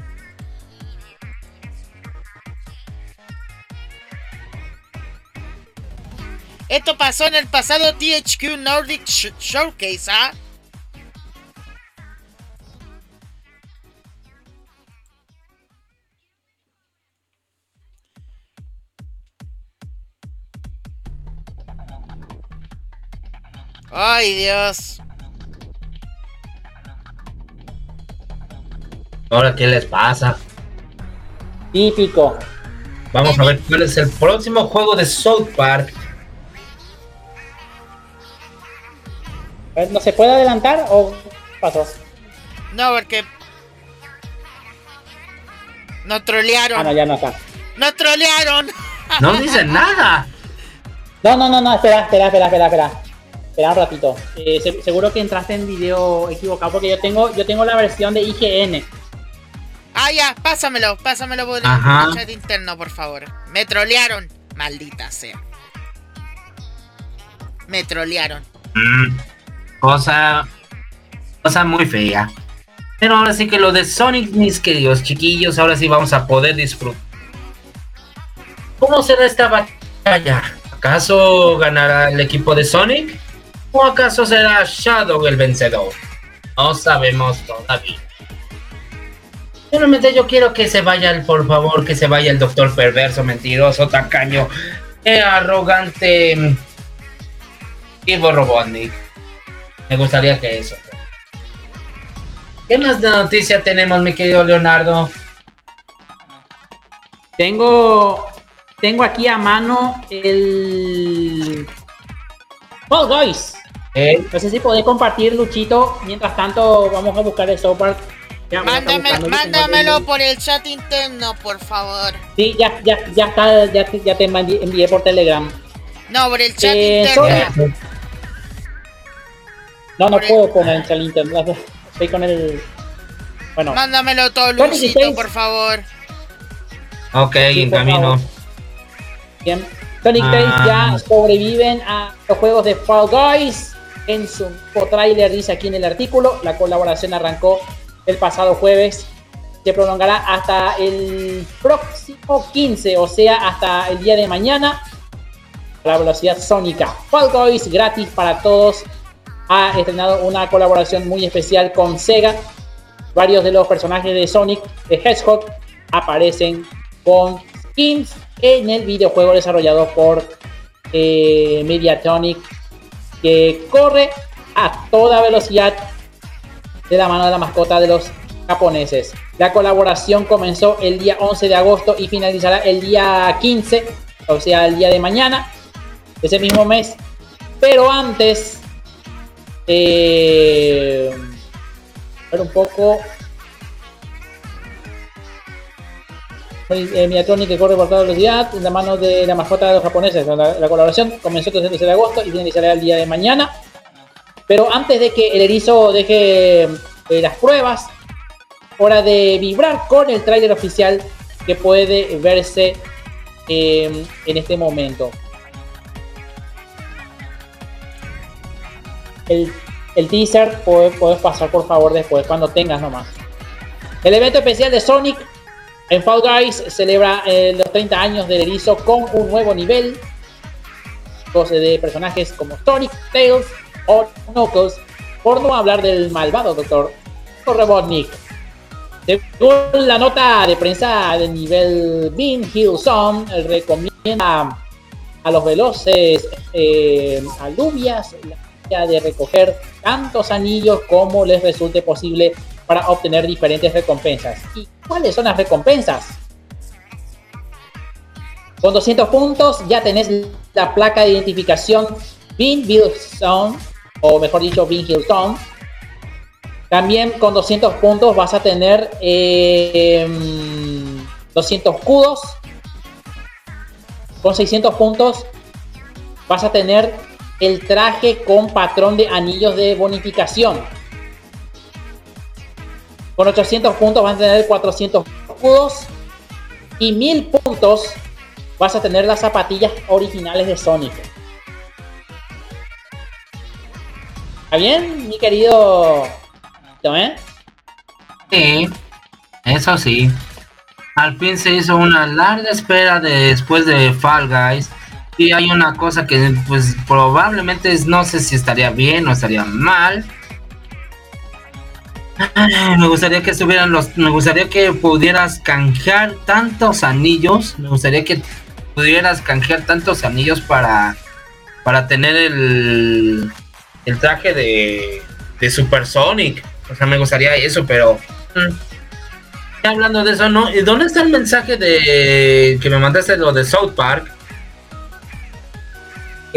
Esto pasó en el pasado THQ Nordic Sh- Showcase, ¿ah? Ay, Dios. Ahora, ¿qué les pasa? Típico. Vamos a ver cuál es el próximo juego de South Park. ¿No se puede adelantar o pasó? No, porque. Nos trolearon. Ah, no, ya no está. ¡Nos trolearon! No dicen nada. No, no, no, no, espera, espera, espera, espera, espera. Espera un ratito. Eh, se- seguro que entraste en video equivocado porque yo tengo, yo tengo la versión de IGN. Ah, ya, pásamelo, pásamelo por el Ajá. chat interno, por favor. Me trolearon. Maldita sea. Me trolearon. Mm, cosa. Cosa muy fea. Pero ahora sí que lo de Sonic, mis queridos chiquillos, ahora sí vamos a poder disfrutar. ¿Cómo será esta batalla? ¿Acaso ganará el equipo de Sonic? ¿O acaso será Shadow el vencedor? No sabemos todavía. Solamente yo quiero que se vaya, el, por favor, que se vaya el doctor perverso, mentiroso, tacaño, eh, arrogante. mm, Ivo Robotnik. Me gustaría que eso. ¿Qué más de noticia tenemos, mi querido Leonardo? Tengo, tengo aquí a mano el Fall Guys. ¿Eh? No sé si podés compartir, Luchito. Mientras tanto, vamos a buscar el software. Ya, Mándame, mándamelo el- por el chat interno, por favor. Sí, ya, ya, ya está, ya, te- ya te envié, envié por Telegram. No, por el chat Eh, interno. No, no Por el- puedo poner el internet. Estoy con el. Bueno, Mándamelo todo, Luisito, por favor. Ok, Sí, en camino. favor. bien. Sonic Ah. 3 ya sobreviven a los juegos de Fall Guys. En su nuevo tráiler dice aquí en el artículo, la colaboración arrancó el pasado jueves. Se prolongará hasta el próximo 15, o sea, hasta el día de mañana. a La velocidad sónica. Fall Guys gratis para todos. Ha estrenado una colaboración muy especial con Sega. Varios de los personajes de Sonic de Hedgehog aparecen con skins en el videojuego desarrollado por eh, Mediatonic que corre a toda velocidad de la mano de la mascota de los japoneses. La colaboración comenzó el día 11 de agosto y finalizará el día 15, o sea, el día de mañana, ese mismo mes. Pero antes, eh, ver un poco. Eh, Mediatronic que corre por toda velocidad en la mano de la mascota de los japoneses. La, la colaboración comenzó el 13 de agosto y finalizará el día de mañana. Pero antes de que el erizo deje eh, las pruebas, hora de vibrar con el tráiler oficial que puede verse eh, en este momento. El, el teaser puedes, puedes pasar por favor después cuando tengas nomás. El evento especial de Sonic en Fall Guys celebra eh, los 30 años del erizo con un nuevo nivel de personajes como Sonic, Tails o Knuckles, por no hablar del malvado Dr. Robotnik. Según la nota de prensa del nivel Bean Hill Zone, recomienda a los veloces eh, alubias de recoger tantos anillos como les resulte posible para obtener diferentes recompensas. ¿Y cuáles son las recompensas? Con 200 puntos ya tenés la placa de identificación Bean Hill Zone, o mejor dicho, Bean Hill Zone. También con 200 puntos vas a tener eh, 200 escudos. Con 600 puntos vas a tener el traje con patrón de anillos de bonificación. Con 800 puntos vas a tener 400 escudos. Y 1000 puntos vas a tener las zapatillas originales de Sonic. ¿Está bien, mi querido? ¿Eh? Sí, eso sí. Al fin se hizo una larga espera de- después de Fall Guys. Y hay una cosa que pues probablemente no sé si estaría bien o estaría mal. Me gustaría que estuvieran los. Me gustaría que pudieras canjear tantos anillos. Me gustaría que pudieras canjear tantos anillos para. Para tener el. El traje de. De Super Sonic. O sea, me gustaría eso, pero. mm. Hablando de eso, ¿no? ¿Y dónde está el mensaje de. que me mandaste lo de South Park?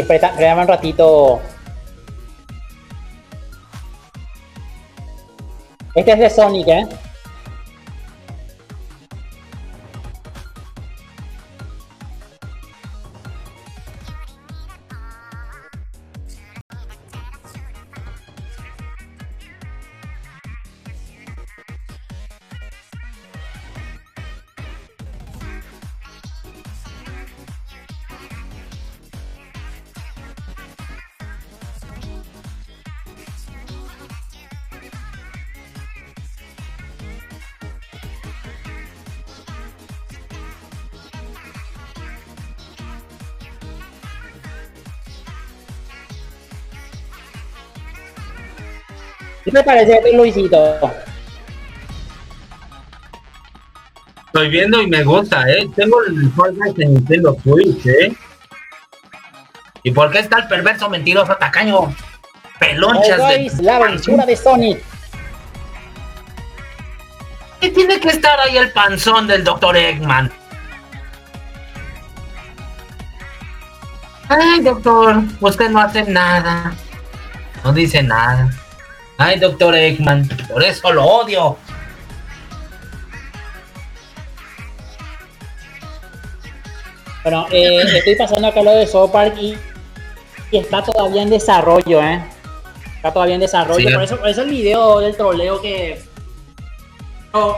Espera, espérame un ratito. Este es de Sonic, ¿eh? ¿Qué te parece, Luisito? Estoy viendo y me gusta, ¿eh? Tengo el Fortnite en Nintendo Switch, ¿eh? ¿Y por qué está el perverso mentiroso tacaño? Pelonchas Oh, de... la aventura de Sonic. ¿Qué tiene que estar ahí el panzón del Dr. Eggman? Ay, doctor, usted no hace nada. No dice nada. Ay, doctor Eggman, por eso lo odio. Bueno, eh, estoy pasando acá lo de South Park y, y está todavía en desarrollo, ¿eh? Está todavía en desarrollo. Sí. Por, eso, por eso el video del troleo que. no,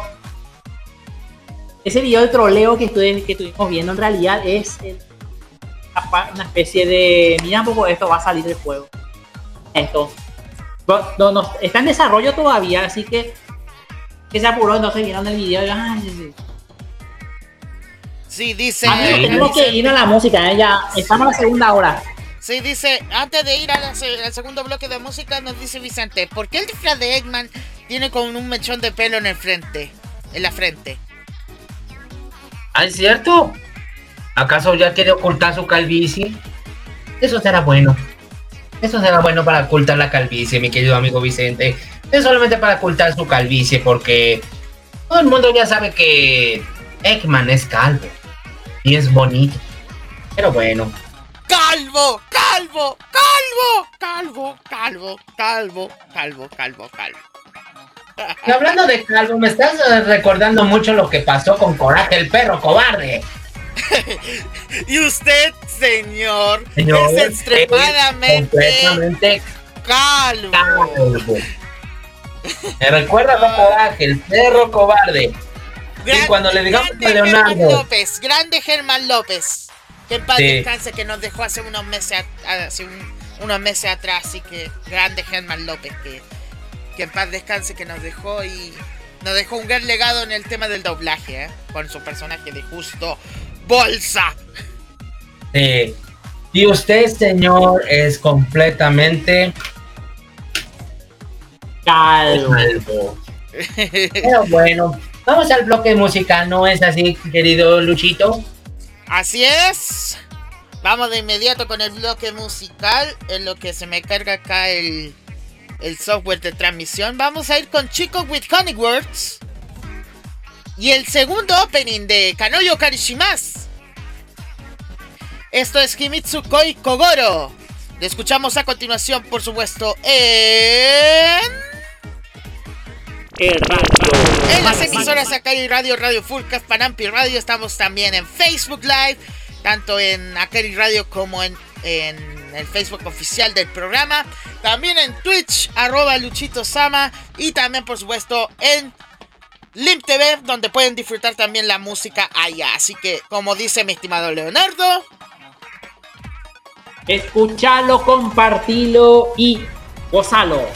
ese video del troleo que, estuve- que estuvimos viendo en realidad es el- una pa- una especie de. Mira un poco esto, va a salir del juego. Esto. No, no, está en desarrollo todavía, así que. Que se apuró, entonces vieron el video y. Ay, sí, sí. Sí, dice. Amigos, tenemos que ir a la música, ¿eh? ya estamos en la segunda hora. Sí, dice, antes de ir a la al segundo bloque de música, nos dice Vicente, ¿por qué el disfraz de Eggman tiene con un mechón de pelo en el frente? En la frente. ¿Ah, es cierto? ¿Acaso ya quiere ocultar su calvicie? Eso será bueno. Eso será bueno para ocultar la calvicie, mi querido amigo Vicente. Es solamente para ocultar su calvicie, porque todo el mundo ya sabe que Eggman es calvo. Y es bonito. Pero bueno. ¡Calvo! ¡Calvo! ¡Calvo! ¡Calvo! ¡Calvo! ¡Calvo! ¡Calvo! ¡Calvo! ¡Calvo! Y hablando de calvo, me estás eh, recordando mucho lo que pasó con Coraje el perro cobarde. Y usted, señor, Señor, es extremadamente completamente calvo. calvo. Me recuerda a Coraje, el perro cobarde. Gran- cuando le digamos grande a Leonardo. Germán López, grande Germán López. Que en paz Sí. descanse, que nos dejó hace unos meses, hace un- unos meses atrás. Así que grande Germán López, que, que en paz descanse, que nos dejó y nos dejó un gran legado en el tema del doblaje, ¿eh? con su personaje de justo Bolsa. Sí. Y usted, señor, es completamente Calvo. Pero bueno, vamos al bloque musical, ¿no es así, querido Luchito? Así es. Vamos de inmediato con el bloque musical. En lo que se me carga acá el, el software de transmisión. Vamos a ir con Chico with Honeywords. Y el segundo opening de Kanoyo Karishimasu. Esto es Himitsu Koi Kogoro. Lo escuchamos a continuación, por supuesto, en... En las emisoras Akari Radio, Radio Fullcast, Panampi Radio, estamos también en Facebook Live, tanto en Akari Radio como en, en el Facebook oficial del programa, también en Twitch, arroba Luchito Sama, y también por supuesto en Limp TV, donde pueden disfrutar también la música allá. Así que, como dice mi estimado Leonardo, Escuchalo, compartilo y gozalo.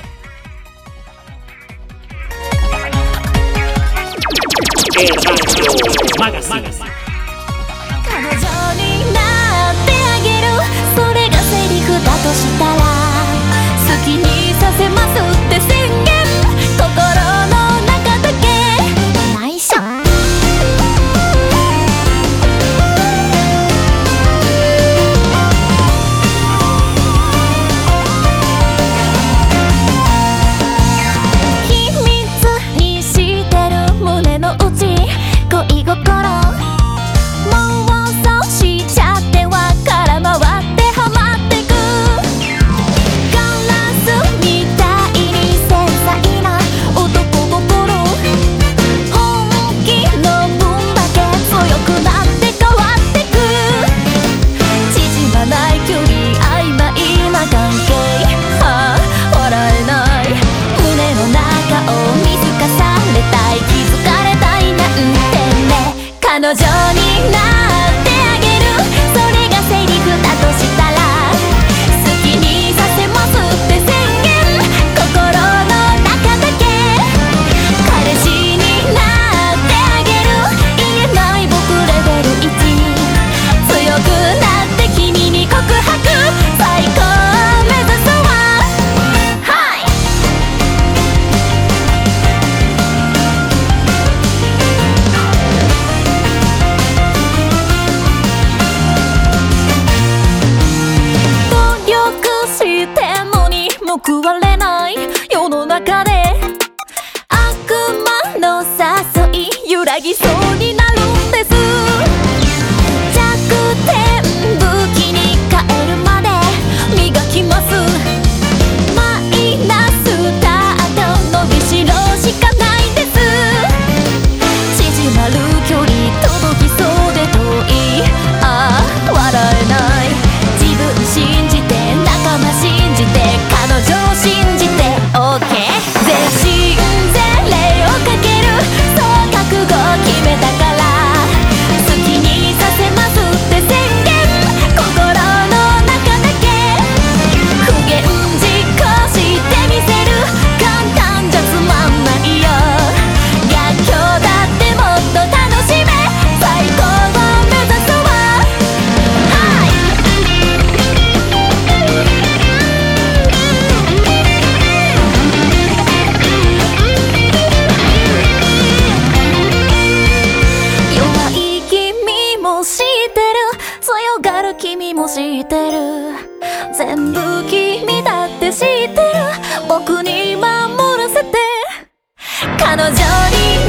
報われない世の中で悪魔の誘い揺らぎそう。彼女に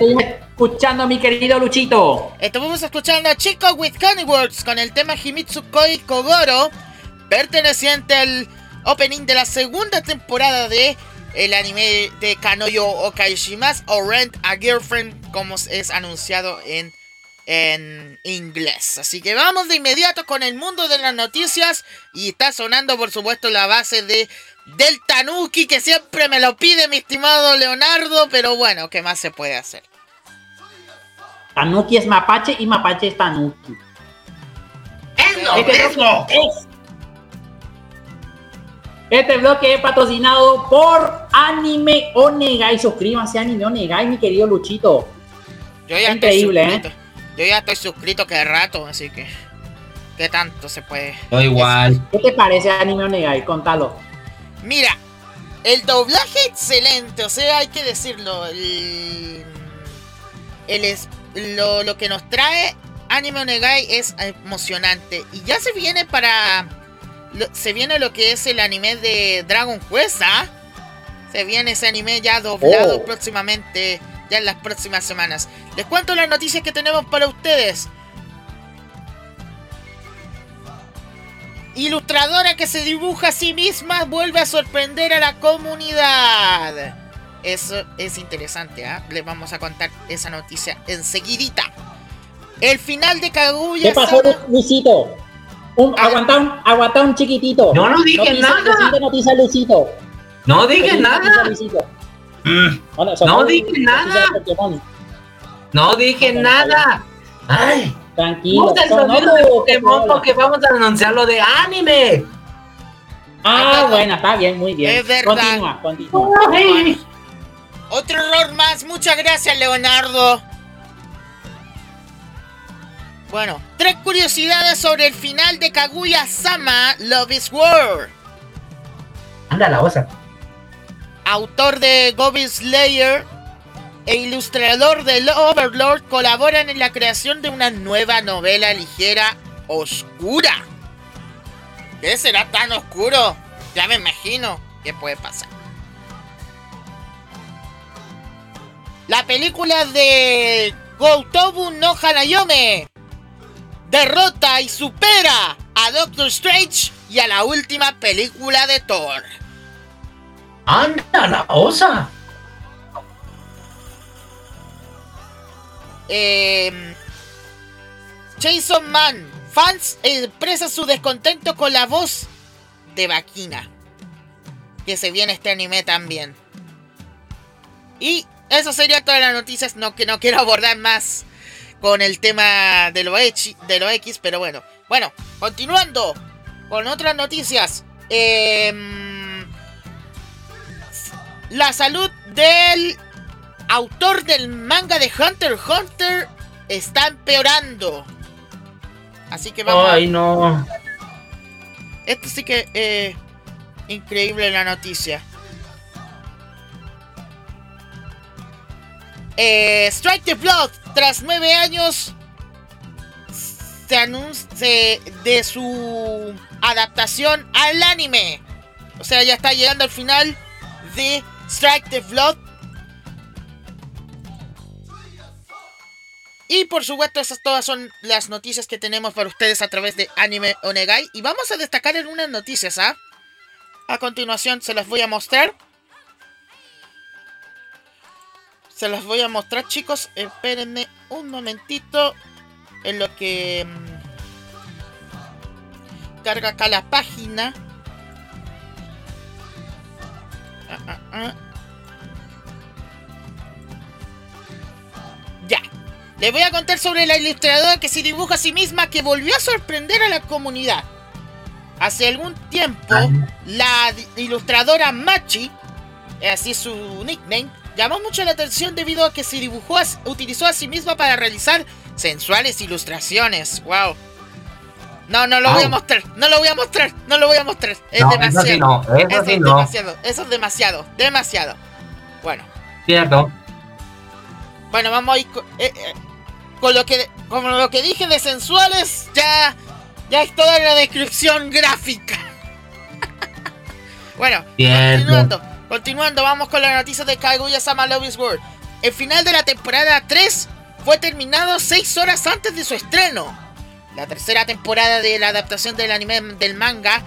¿Qué estoy escuchando, mi querido Luchito? Estuvimos escuchando a Chico with Words con el tema Himitsu Koi Kogoro, perteneciente al opening de la segunda temporada de el anime de Kanoyo Okaishimas o Rent a Girlfriend, como es anunciado en, en inglés. Así que vamos de inmediato con el mundo de las noticias y está sonando por supuesto la base de del Tanuki que siempre me lo pide mi estimado Leonardo, pero bueno, ¿qué más se puede hacer? Tanuki es mapache y mapache es tanuki. ¡Es lo Este mismo! es- Este bloque es patrocinado por Anime Onegai. Suscríbanse a Anime Onegai, mi querido Luchito. Yo ya Increíble, estoy suscrito. Yo ya estoy suscrito que rato, así que. ¿Qué tanto se puede? Yo igual. ¿Qué te parece Anime Onegai? Contalo. Mira, el doblaje excelente, o sea, hay que decirlo. El, el es- lo, lo que nos trae Anime Onegai es emocionante. Y ya se viene para. se viene lo que es el anime de Dragon Quest, ¿ah? Se viene ese anime ya doblado Oh. próximamente, ya en las próximas semanas. Les cuento las noticias que tenemos para ustedes. Ilustradora que se dibuja a sí misma vuelve a sorprender a la comunidad. Eso es interesante, ¿ah? Les vamos a contar esa noticia enseguidita. El final de Kaguya ¿Qué pasó, Sama- Luisito? Un, Ah. aguanta, un, aguanta un chiquitito. Yo no dije Noticia- nada. Siguiente noticia, Luisito. No dije noticia, nada. Luisito. Mm, Bueno, No dije nada. No dije nada. Ay, Tranquilo. no te son olvides otros de Pokémon Pokémon. porque vamos a anunciar lo de anime. Ah, bueno, está bien, muy bien. Es verdad. Continúa, continúa. Ay, Otro error más. Muchas gracias, Leonardo. Bueno, tres curiosidades sobre el final de Kaguya Sama Love is War. Anda la osa. Autor de Goblin Slayer e ilustrador del Overlord colaboran en la creación de una nueva novela ligera oscura. ¿Qué será tan oscuro? Ya me imagino qué puede pasar. La película de Goutobu no Hanayome derrota y supera a Doctor Strange y a la última película de Thor. Anda la osa. Eh, Jason Mann, fans expresa su descontento con la voz de Vaquina. Que se viene este anime también. Y eso sería todas las noticias. No, que no quiero abordar más con el tema de lo, X, de lo X, pero bueno. Bueno, continuando con otras noticias. Em, la salud del autor del manga de Hunter x Hunter está empeorando. Así que vamos. Ay, no. Esto sí que eh, increíble la noticia. Eh, Strike the Blood, tras nueve años, se anuncia de su adaptación al anime. O sea, ya está llegando al final de Strike the Blood. Y por supuesto, esas todas son las noticias que tenemos para ustedes a través de Anime Onegai. Y vamos a destacar en unas noticias, ¿ah? A continuación se las voy a mostrar. Se las voy a mostrar, chicos. Espérenme un momentito. En lo que. mm, Carga acá la página. Ah, ah, ah. Ya. Les voy a contar sobre la ilustradora que se dibuja a sí misma que volvió a sorprender a la comunidad. Hace algún tiempo, la ilustradora Machi, así es su nickname, llamó mucho la atención debido a que se dibujó, a- utilizó a sí misma para realizar sensuales ilustraciones. Wow. No, no lo voy a mostrar, no lo voy a mostrar, no lo voy a mostrar. Es No, demasiado. eso sí no, eso Eso sí es no. demasiado, eso es demasiado, demasiado. Bueno, Cierto. bueno, vamos a ir con, eh, eh, con lo que con lo que dije de sensuales, ya ya es toda la descripción gráfica. bueno, Cierto. continuando, continuando, vamos con la noticia de Kaguya-sama Love is War. El final de la temporada 3 fue terminado 6 horas antes de su estreno. La tercera temporada de la adaptación del anime del manga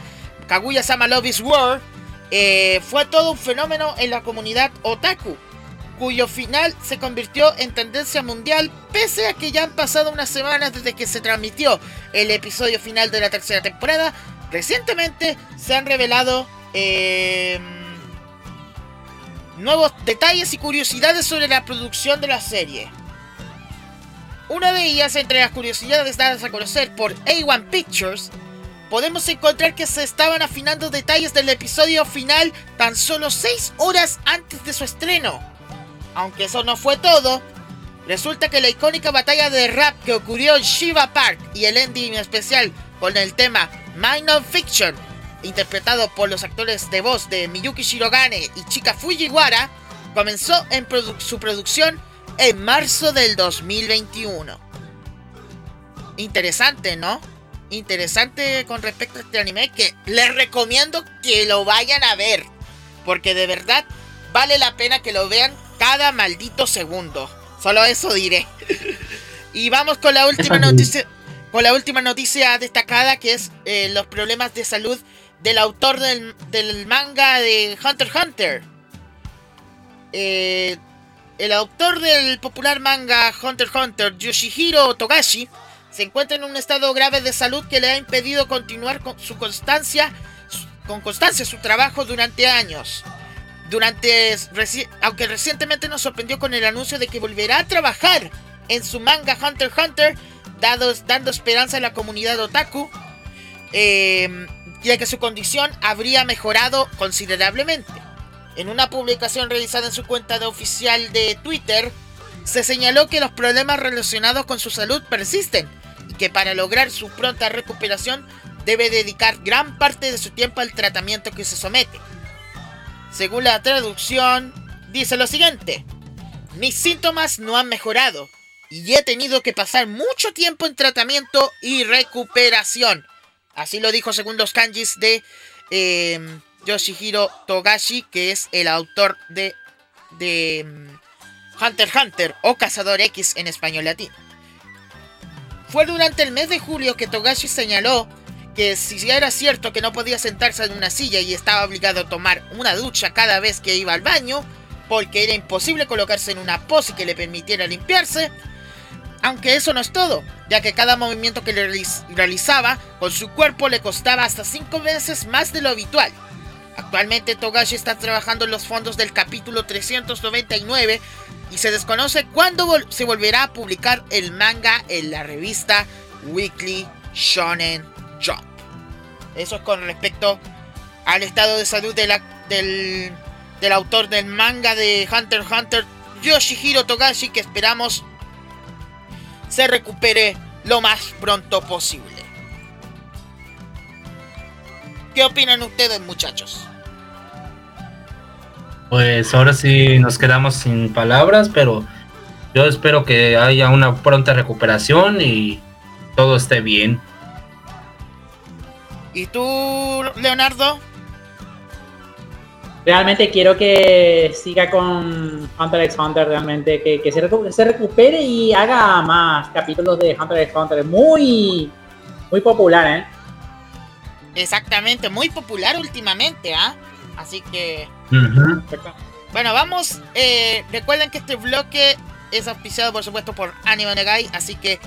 Kaguya-sama Love is War eh, fue todo un fenómeno en la comunidad otaku, cuyo final se convirtió en tendencia mundial pese a que ya han pasado unas semanas desde que se transmitió el episodio final de la tercera temporada. Recientemente se han revelado eh, nuevos detalles y curiosidades sobre la producción de la serie. Una de ellas, entre las curiosidades dadas a conocer por A1 Pictures, podemos encontrar que se estaban afinando detalles del episodio final tan solo 6 horas antes de su estreno. Aunque eso no fue todo, resulta que la icónica batalla de rap que ocurrió en Shiva Park y el ending especial con el tema Mind of Fiction, interpretado por los actores de voz de Miyuki Shirogane y Chika Fujiwara, comenzó en produ- su producción en marzo del 2021. Interesante, ¿no? Interesante con respecto a este anime que les recomiendo que lo vayan a ver. Porque de verdad vale la pena que lo vean cada maldito segundo. Solo eso diré. y vamos con la última noticia. Con la última noticia destacada que es eh, los problemas de salud del autor del, del manga de Hunter x Hunter. Eh, el autor del popular manga Hunter x Hunter, Yoshihiro Togashi, se encuentra en un estado grave de salud que le ha impedido continuar con su constancia, con constancia su trabajo durante años. Durante, aunque recientemente nos sorprendió con el anuncio de que volverá a trabajar en su manga Hunter x Hunter, dando esperanza a la comunidad otaku, eh, ya que su condición habría mejorado considerablemente. En una publicación realizada en su cuenta de oficial de Twitter, se señaló que los problemas relacionados con su salud persisten que para lograr su pronta recuperación debe dedicar gran parte de su tiempo al tratamiento que se somete. Según la traducción, dice lo siguiente. Mis síntomas no han mejorado y he tenido que pasar mucho tiempo en tratamiento y recuperación. Así lo dijo según los kanjis de eh, Yoshihiro Togashi, que es el autor de, de mm, Hunter x Hunter o Cazador X en español latino. Fue durante el mes de julio que Togashi señaló que si era cierto que no podía sentarse en una silla y estaba obligado a tomar una ducha cada vez que iba al baño, porque era imposible colocarse en una pose que le permitiera limpiarse, aunque eso no es todo, ya que cada movimiento que le realizaba con su cuerpo le costaba hasta 5 veces más de lo habitual. Actualmente Togashi está trabajando en los fondos del capítulo 399 y se desconoce cuándo se volverá a publicar el manga en la revista Weekly Shonen Jump. Eso es con respecto al estado de salud del, del autor del manga de Hunter x Hunter, Yoshihiro Togashi, que esperamos se recupere lo más pronto posible. ¿Qué opinan ustedes, muchachos? Pues ahora sí nos quedamos sin palabras, pero yo espero que haya una pronta recuperación y todo esté bien. ¿Y tú, Leonardo? Realmente quiero que siga con Hunter x Hunter, realmente, que, se, recupere, y haga más capítulos de Hunter x Hunter. Muy, muy popular, ¿eh? Exactamente, muy popular últimamente, ¿ah? Así que... Bueno, vamos. Eh, recuerden que este bloque es auspiciado, por supuesto, por Anime Negai, así que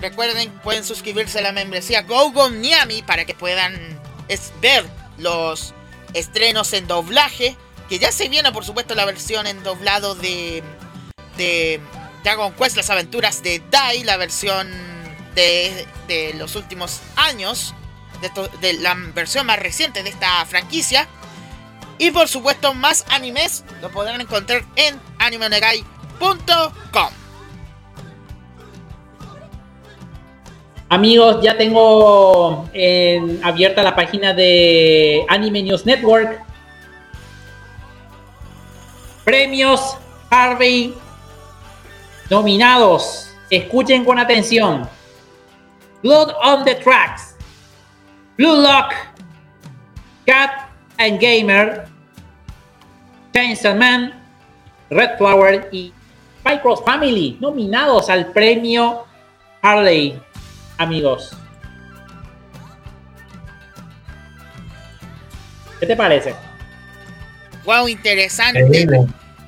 recuerden, pueden suscribirse a la membresía GoGo Niami para que puedan ver los estrenos en doblaje, que ya se viene, por supuesto, la versión en doblado de, de Dragon Quest, las aventuras de Dai, la versión de, de los últimos años, de, de la versión más reciente de esta franquicia. Y por supuesto, más animes lo podrán encontrar en animenegai.com. Amigos, ya tengo abierta la página de Anime News Network. Premios Harvey nominados. Escuchen con atención. Blood on the Tracks. Blue Lock. Cat and Gamer. Chainsaw Man. Red Flower y Five Cross Family nominados al premio Harley amigos. ¿Qué te parece? Wow, interesante.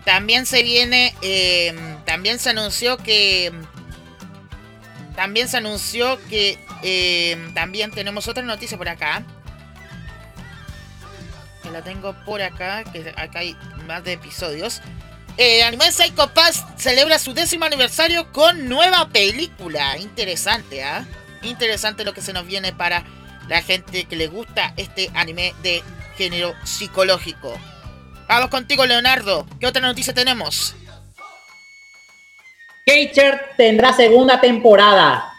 También se viene, em, también se anunció que, también se anunció que, em, también tenemos otra noticia por acá. Que la tengo por acá, que acá hay más de episodios. Eh, Anime Psycho Pass celebra su décimo aniversario con nueva película. Interesante, ¿ah? Interesante lo que se nos viene para la gente que le gusta este anime de género psicológico. Vamos contigo, Leonardo. ¿Qué otra noticia tenemos? Catcher tendrá segunda temporada.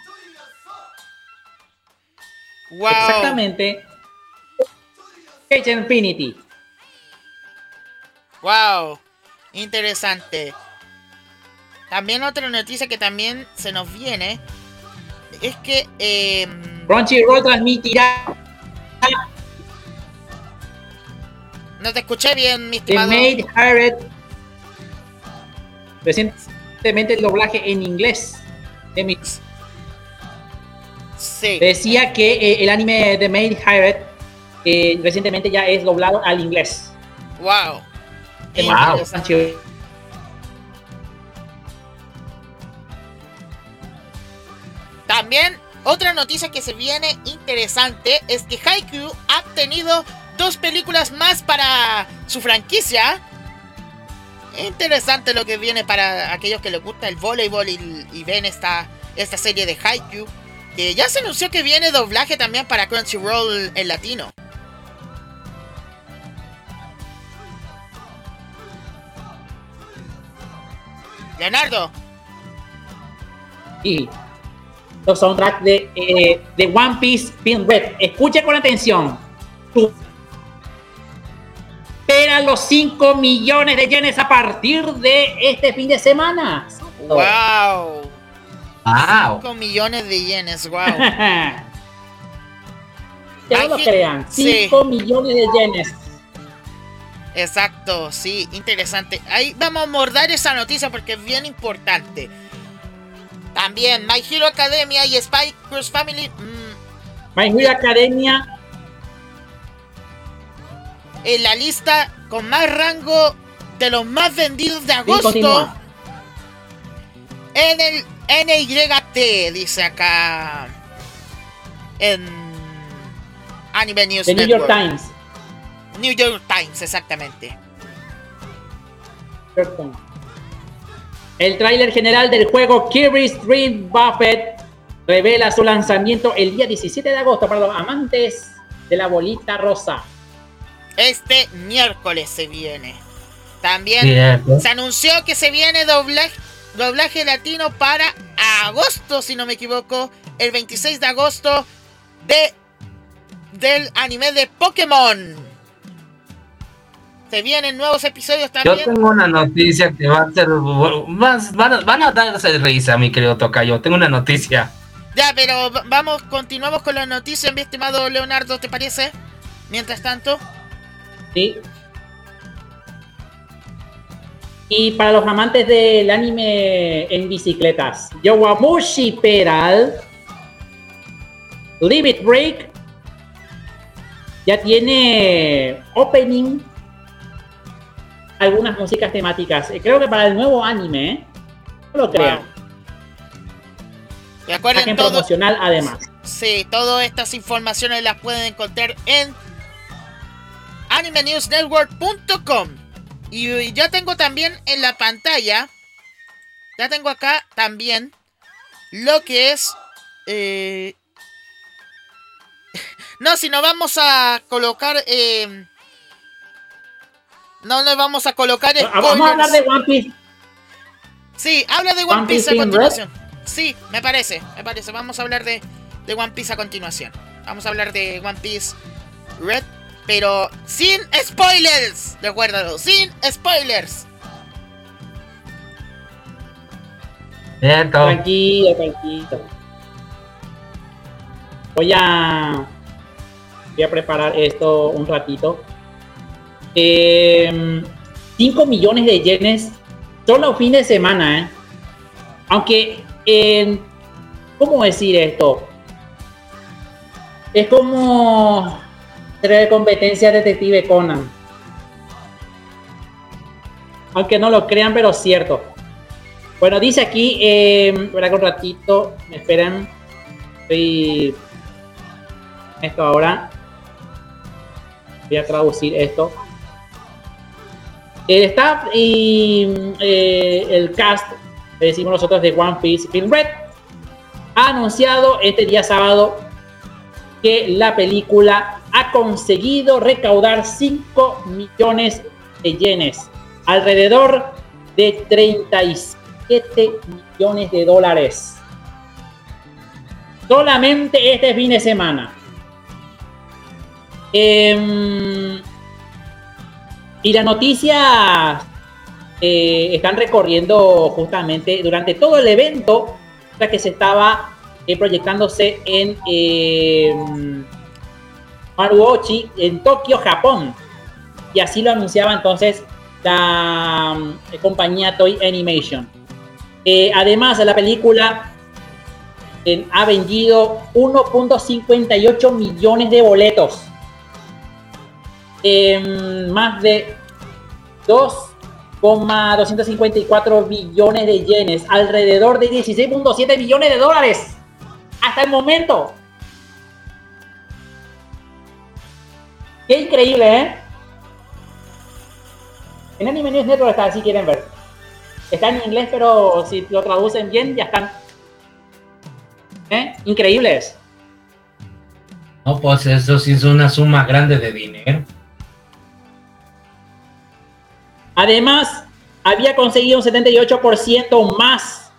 Wow. Exactamente. Catcher Infinity. Wow. Interesante. También otra noticia que también se nos viene es que. Eh, Crunchyroll transmitirá. No te escuché bien, mi estimado. The Maid Hired. Recientemente el doblaje en inglés de Mix. Sí. Decía que eh, el anime The Maid Hired eh, recientemente ya es doblado al inglés. Wow. wow. También otra noticia que se viene interesante es que Haikyuu ha tenido dos películas más para su franquicia. Interesante lo que viene para aquellos que les gusta el voleibol y, ven esta, esta serie de Haikyuu. Que ya se anunció que viene doblaje también para Crunchyroll en latino. Leonardo. Y los soundtracks de, eh, de One Piece Film Red. Escuche con atención. Espera los 5 millones de yenes a partir de este fin de semana. ¡Wow! ¡Wow! 5 millones de yenes, wow. que no lo crean. sí. 5 millones de yenes. Exacto, sí, interesante. Ahí vamos a mordar esa noticia porque es bien importante. También My Hero Academia y Spy Cross Family mm, My Hero Academia. en la lista con más rango de los más vendidos de agosto en el NYT, dice acá en Anime News The New York. Times. New York Times, exactamente. York Times. El tráiler general del juego Kirby Street Buffet revela su lanzamiento el día 17 de agosto para los amantes de la bolita rosa. Este miércoles se viene. También Cierto. se anunció que se viene doblaje, doblaje latino para agosto, si no me equivoco, el 26 de agosto de del anime de Pokémon. Se vienen nuevos episodios Yo también. tengo una noticia que va a ser. Van, van a, van a darse risa, mi querido Tocayo. Tengo una noticia. Ya, pero vamos, continuamos con las noticias, mi estimado Leonardo, ¿te parece? Mientras tanto, ¿sí? Y para los amantes del anime en bicicletas, Yowamushi Pedal, Leave It Break, ya tiene opening, algunas músicas temáticas. Eh, Creo que para el nuevo anime, ¿eh? no lo crean. recuerden Imagen todo, promocional además. Sí, todas estas informaciones las pueden encontrar en animenewsnetwork.com. Y ya tengo también en la pantalla, ya tengo acá también lo que es... eh, no, si no vamos a colocar... eh, no le vamos a colocar Vamos a hablar de spoilers. One Piece. Sí, habla de One, One Piece Piece a in continuación. Sí, me parece, me parece. Vamos a hablar de, de One Piece a continuación. Vamos a hablar de One Piece Red, pero sin spoilers. Recuérdalo, sin spoilers. Cierto. Tranquilo, tranquilo. Voy a. Voy a preparar esto un ratito. 5 millones de yenes solo fin de semana, ¿eh? Aunque, eh, ¿cómo decir esto? Es como tener competencia Detective Conan. Aunque no lo crean, pero es cierto. Bueno, dice aquí, eh, espera que un ratito, me esperan. Estoy. Esto ahora. Voy a traducir esto. El staff y eh, el cast, decimos nosotros de One Piece Film Red, ha anunciado este día sábado que la película ha conseguido recaudar 5 millones de yenes, alrededor de 37 millones de dólares. Solamente este fin de semana. Em, y las noticias eh, están recorriendo justamente durante todo el evento que se estaba eh, proyectándose en eh, Maruochi, en Tokio, Japón. Y así lo anunciaba entonces la mm, compañía Toy Animation. Eh, además, la película eh, ha vendido 1.58 millones de boletos. En más de 2,254 billones de yenes, alrededor de 16.7 millones de dólares hasta el momento. Qué increíble, ¿eh? En Anime News está, si quieren ver. Está en inglés, pero si lo traducen bien, ya están. ¿Eh? Increíbles. No, pues eso sí es una suma grande de dinero. Además, había conseguido un 78% más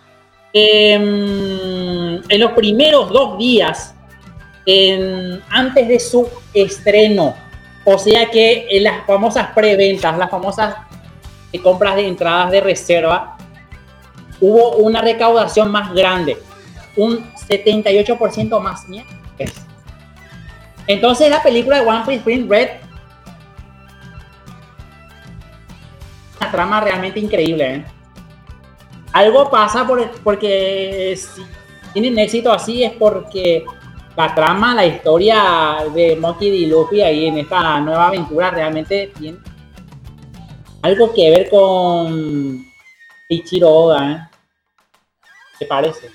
em, en los primeros dos días, en- antes de su estreno, o sea que en las famosas preventas, las famosas eh, compras de entradas de reserva, hubo una recaudación más grande, un 78% más. Entonces la película de One Piece Print Red una trama realmente increíble. ¿eh? Algo pasa por- porque si tienen éxito así es porque la trama, la historia de Monkey D. Luffy ahí en esta nueva aventura realmente tiene algo que ver con Ichiro Oda. ¿eh? ¿Te parece?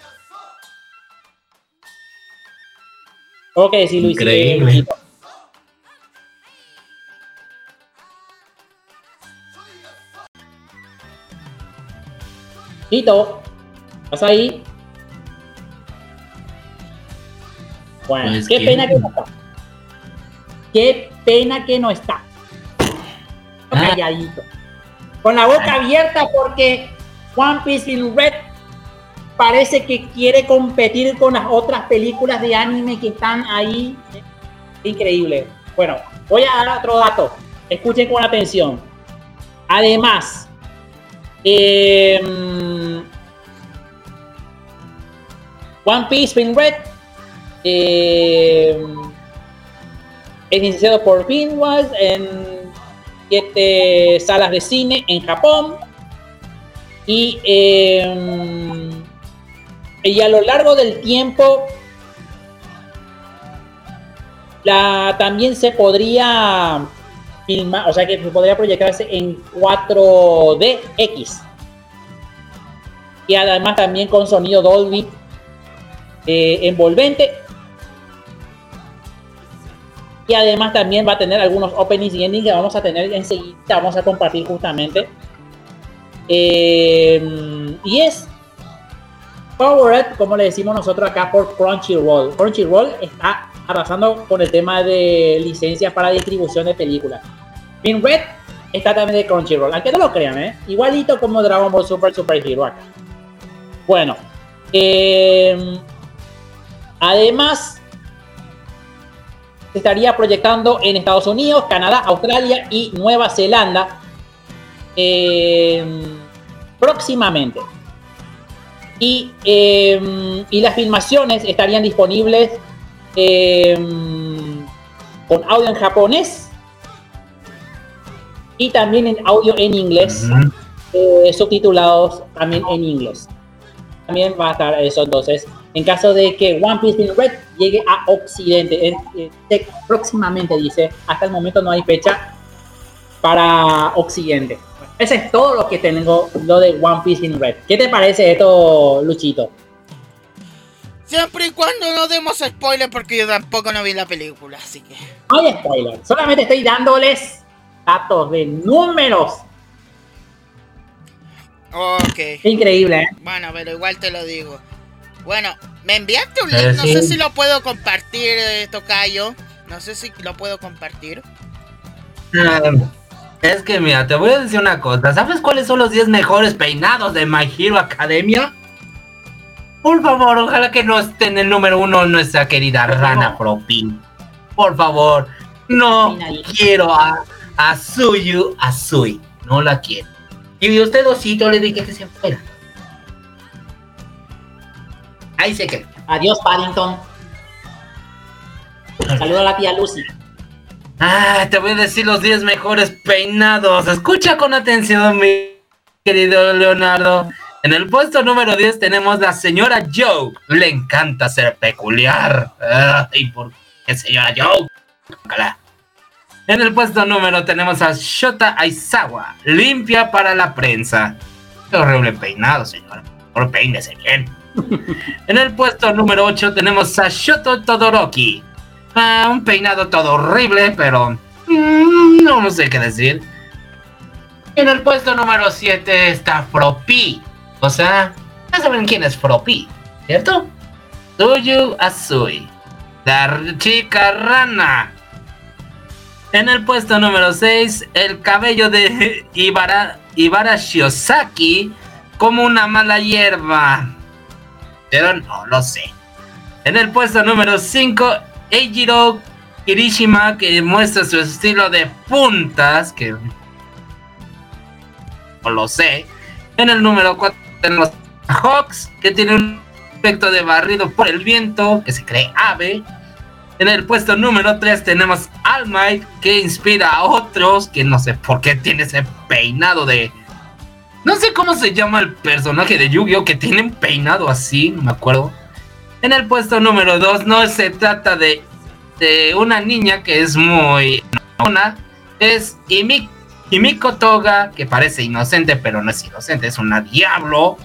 Tengo que decir, Luis. Increíble. Tito, ¿estás ahí? Bueno, Pues, qué pena que no está. Qué pena que no está. Ah. Calladito. Con la boca abierta porque One Piece in Red parece que quiere competir con las otras películas de anime que están ahí. Increíble. Bueno, voy a dar otro dato. Escuchen con atención. Además, em, One Piece in Red em, es iniciado por Pinwise en siete salas de cine en Japón. Y, em, y a lo largo del tiempo la, también se podría filmar, o sea que podría proyectarse en 4DX. Y además también con sonido Dolby eh, envolvente. Y además también va a tener algunos openings y endings que vamos a tener enseguida, vamos a compartir justamente. Eh, y es Powered, como le decimos nosotros acá, por Crunchyroll. Crunchyroll está arrasando con el tema de licencias para distribución de películas. Pin Red está también de Crunchyroll, aunque no lo crean, ¿eh? Igualito como Dragon Ball Super Super Hero acá. Bueno, eh, además se estaría proyectando en Estados Unidos, Canadá, Australia y Nueva Zelanda eh, próximamente. Y, eh, y las filmaciones estarían disponibles eh, con audio en japonés y también en audio en inglés, eh, subtitulados también en inglés. También va a estar eso entonces. En caso de que One Piece in Red llegue a Occidente, eh, próximamente dice, hasta el momento no hay fecha para Occidente. Ese es todo lo que tengo, lo de One Piece in Red. ¿Qué te parece esto, Luchito? Siempre y cuando no demos spoiler porque yo tampoco no vi la película, así que... No hay spoiler, solamente estoy dándoles datos de números. Ok. Qué increíble, ¿eh? Bueno, pero igual te lo digo. Bueno, me enviaste un Eh, link, no sé si lo puedo compartir, eh, Tocayo. No sé si lo puedo compartir. Ah, Es que mira, te voy a decir una cosa. ¿Sabes cuáles son los 10 mejores peinados de My Hero Academia? Por favor, ojalá que no esté en el número uno nuestra querida Rana Propin. Por favor, no quiero a, a Suyu Azui. No la quiero. Y usted, Osito, le dije que se fuera. Ahí se quedó. Adiós, Paddington. Saludo a la tía Lucy. Ah, te voy a decir los 10 mejores peinados. Escucha con atención, mi querido Leonardo. En el puesto número 10 tenemos la señora Joe. Le encanta ser peculiar. Ah, ¿Y por qué señora Joe? En el puesto número tenemos a Shota Aizawa. Limpia para la prensa. Qué horrible peinado, señora. Por peínese bien. En el puesto número 8 tenemos a Shoto Todoroki. Ah, un peinado todo horrible, pero mm, no, no sé qué decir. En el puesto número 7 está Fropi. O sea, ya saben quién es Fropi, ¿cierto? Suyu Azui, la chica rana. En el puesto número 6, el cabello de Ibara, Ibara como una mala hierba. pero no lo sé. En el puesto número 5, Eijiro Kirishima, que muestra su estilo de puntas, que no lo sé. En el número 4 tenemos a Hawks, que tiene un efecto de barrido por el viento, que se cree ave. En el puesto número 3 tenemos All Might, que inspira a otros, que no sé por qué tiene ese peinado de... No sé cómo se llama el personaje de Yu-Gi-Oh! que tiene un peinado así, no me acuerdo. En el puesto número 2 no se trata de, de una niña que es muy... Una, es Imi- Himiko Toga, que parece inocente, pero no es inocente, es una diablo.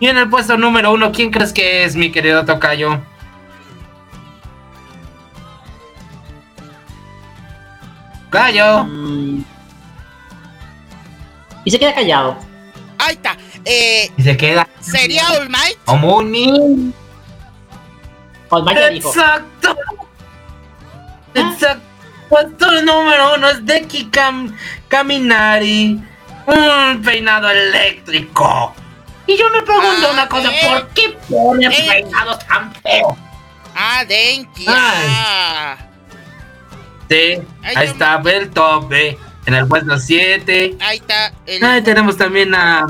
Y en el puesto número 1, ¿quién crees que es, mi querido Tocayo? Tocayo. Mm. Y se queda callado. Ahí está. Eh, Y se queda ¿Sería All Might? All Might ya dijo. Exacto. Exacto. Puesto número uno es Deki Kam Kaminari. Un peinado eléctrico. Y yo me pregunto Ah, una cosa, eh. ¿por qué ponen Eh. peinados tan feos? Ah, Denki. Ah. Sí, Ay, ahí está el top, ve. En el puesto 7. Ahí está. el- Ahí tenemos también a.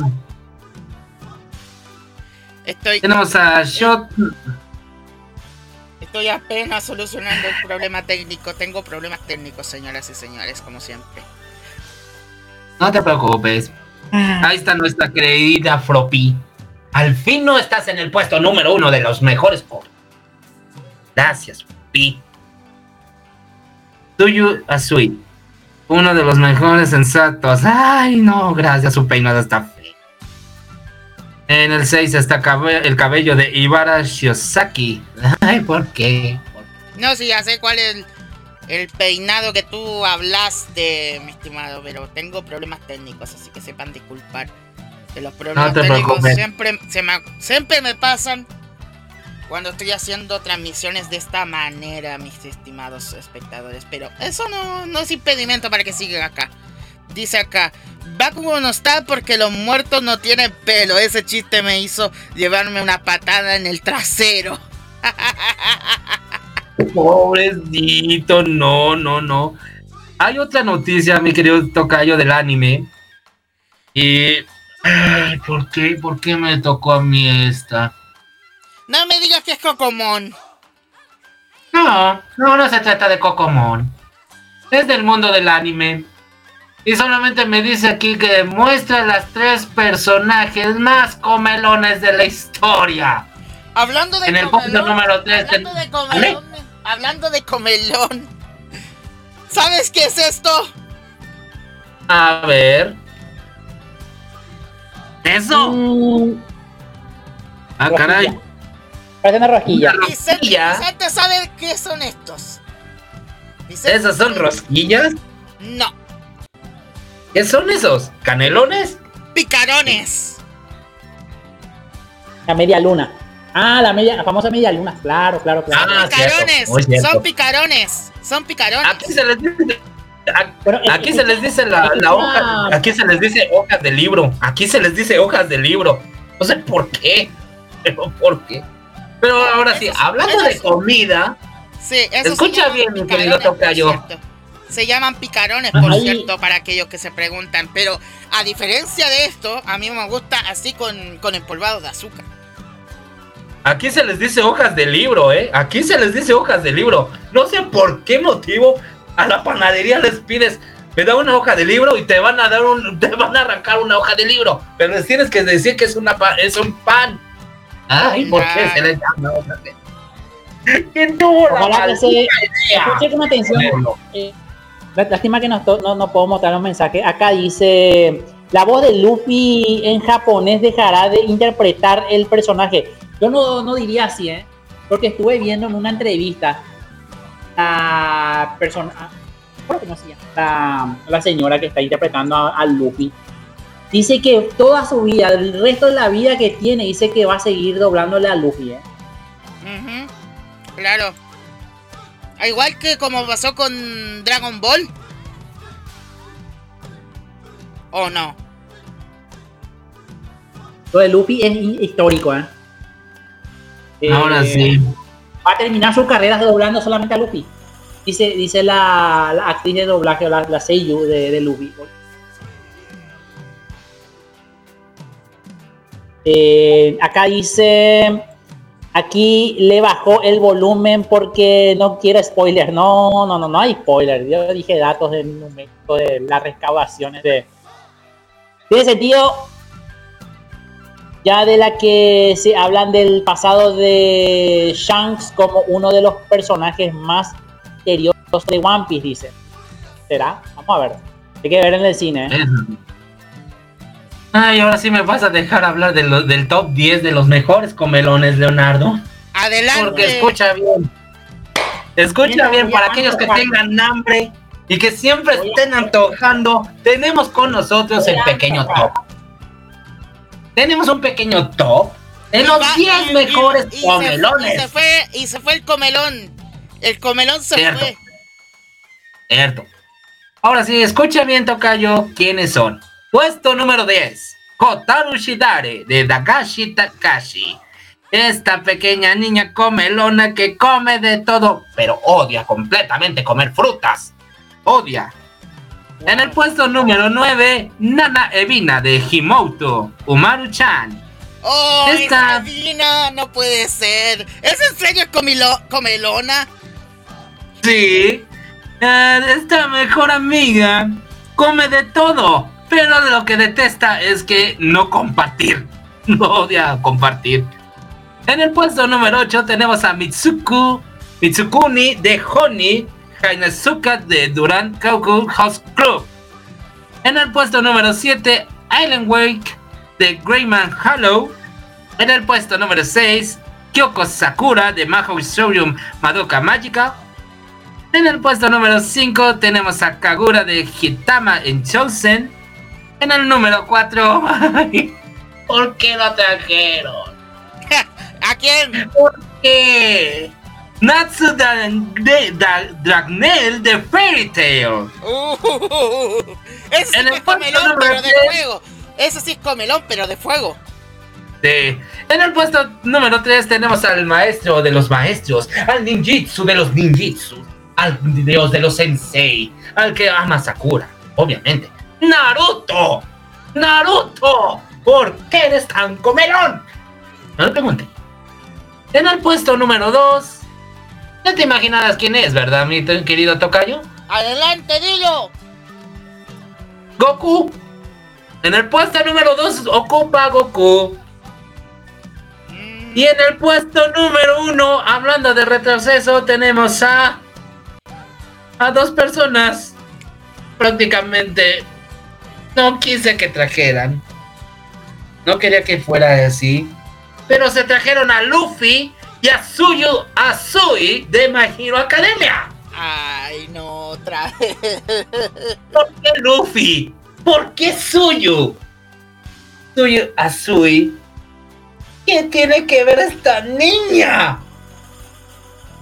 estoy, Tenemos a Shot. Estoy apenas solucionando el problema técnico. Tengo problemas técnicos, señoras y señores, como siempre. No te preocupes. Ahí está nuestra querida Fropi. Al fin no estás en el puesto número uno de los mejores. Gracias, Fropi. Tuyu Asui. Uno de los mejores sensatos. Ay, no, gracias. Su peinado está. En el 6 está el cabello de Ibara Shiosaki. Ay, ¿por qué? No, sí, ya sé cuál es el, el peinado que tú hablaste, mi estimado, pero tengo problemas técnicos, así que sepan disculpar. Que los problemas te técnicos preocupes. siempre, se me, siempre me pasan cuando estoy haciendo transmisiones de esta manera, mis estimados espectadores. Pero eso no, no es impedimento para que sigan acá. Dice acá, Bakugo no está porque los muertos no tienen pelo. Ese chiste me hizo llevarme una patada en el trasero. Pobrecito, no, no, no. Hay otra noticia, mi querido tocayo del anime. Y. ay, ¿Por qué? ¿Por qué me tocó a mí esta? No me digas que es Cocomón. No, no, no se trata de Cocomón. Es del mundo del anime. Y solamente me dice aquí que muestra las tres personajes más comelones de la historia. Hablando de En el comelón, punto número tres, Hablando ten- de comelón. Hablando de comelón. ¿Sabes qué es esto? A ver. ¿Eso? Mm, Ah, caray. Parece una rosquilla. Vicente. Vicente sabe qué son estos. Vicente- ¿Esas son rosquillas? No, ¿Qué son esos? ¿Canelones? picarones. La media luna. Ah, la media, la famosa media luna. Claro, claro, claro. Ah, picarones. cierto, muy cierto. Son picarones. Son picarones. Aquí se les dice. a- Aquí se les dice la, hoja. Aquí se les dice hojas de libro. Aquí se les dice hojas de libro. No sé por qué. Pero por qué. Pero ahora sí, hablando de comida. Sí, esos Escucha bien, mi querido tocayo. Se llaman picarones, por Ahí- cierto, para aquellos que se preguntan. Pero a diferencia de esto, a mí me gusta así con, con empolvado de azúcar. Aquí se les dice hojas de libro, ¿eh? Aquí se les dice hojas de libro. No sé por qué motivo a la panadería les pides, me da una hoja de libro y te van a dar un, te van a arrancar una hoja de libro. Pero les tienes que decir que es una pa- es un pan. Ay, ¿por qué se les llama hojas de ¿Quién tuvo la Ojalá que se escuche con atención. Eh, lástima que no, no, no puedo mostrar los mensajes. Acá dice: La voz de Luffy en japonés dejará de interpretar el personaje. Yo no, diría así, ¿eh? Porque estuve viendo en una entrevista a persona. ¿Cómo que no se? La, la señora que está interpretando a, Luffy. Dice que toda su vida, el resto de la vida que tiene, dice que va a seguir doblándole a Luffy, ¿eh? Claro. Ah, Igual que como pasó con Dragon Ball. ¿O no? Lo de Luffy es hi- histórico, ¿eh? Eh, Ahora sí. Va a terminar su carrera doblando solamente a Luffy. Dice, dice la, la actriz de doblaje, la, la Seiyu de, de Luffy. Eh, acá dice, aquí le bajó el volumen porque no quiere spoiler. No, no, no, no hay spoiler. Yo dije datos del momento de las recaudaciones de... Tiene sentido ya de la que se hablan del pasado de Shanks como uno de los personajes más misteriosos de One Piece, dice. ¿Será? Vamos a ver. Hay que ver en el cine. ¿eh? Ay, ahora sí me vas a dejar hablar de lo- del top 10 de los mejores comelones, Leonardo. Adelante. Porque escucha bien. Escucha bien, para aquellos que tengan hambre y que siempre estén antojando, tenemos con nosotros el pequeño top. Tenemos un pequeño top de los Va- 10 y- y- mejores y comelones. Y se, fue, y se fue el comelón. El comelón se Cierto. fue. Cierto. Ahora sí, escucha bien, Tocayo, quiénes son. Puesto número 10. Kotaru Shidare, de Dagashi Takashi. Esta pequeña niña comelona que come de todo, pero odia completamente comer frutas. Odia. En el puesto número 9, Nana Evina, de Himoto Umaru-chan. ¡Oh, Esta- esa Dina! No puede ser. ¿Es en serio comilo- comelona? Sí. Eh, esta mejor amiga come de todo, pero lo que detesta es que no compartir. No odia compartir. En el puesto número 8 tenemos a Mitsuku, Mitsukuni de Honey, Hainazuka de Duran Kauku House Club. En el puesto número 7, Island Wake de Greyman Hollow. En el puesto número 6, Kyoko Sakura de Mahou Shoujo Madoka Magica. En el puesto número 5 tenemos a Kagura de Hitama en Chosen. En el número 4, ¿por qué lo trajeron? ¿A quién? ¿Por qué? Natsu de- Dragnel de Fairy Tail. Uh, ese sí En que el es puesto comelón, número pero de fuego. Ese sí es comelón, pero de fuego. Sí. En el puesto número 3 tenemos al maestro de los maestros, al ninjitsu de los ninjitsu, al dios de los sensei, al que ama Sakura, obviamente. ¡Naruto! ¡Naruto! ¿Por qué eres tan comelón? No lo pregunte. En el puesto número 2, ya te imaginarás quién es, ¿verdad, mi querido Tocayo? Adelante, dilo. Goku. En el puesto número 2 ocupa Goku. Y en el puesto número uno, hablando de retroceso, tenemos a. a dos personas. Prácticamente. No quise que trajeran. No quería que fuera así. Pero se trajeron a Luffy y a Suyu Azui de My Hero Academia. Ay, no, otra vez. ¿Por qué Luffy? ¿Por qué Suyu? Suyu Azui. ¿Qué tiene que ver esta niña?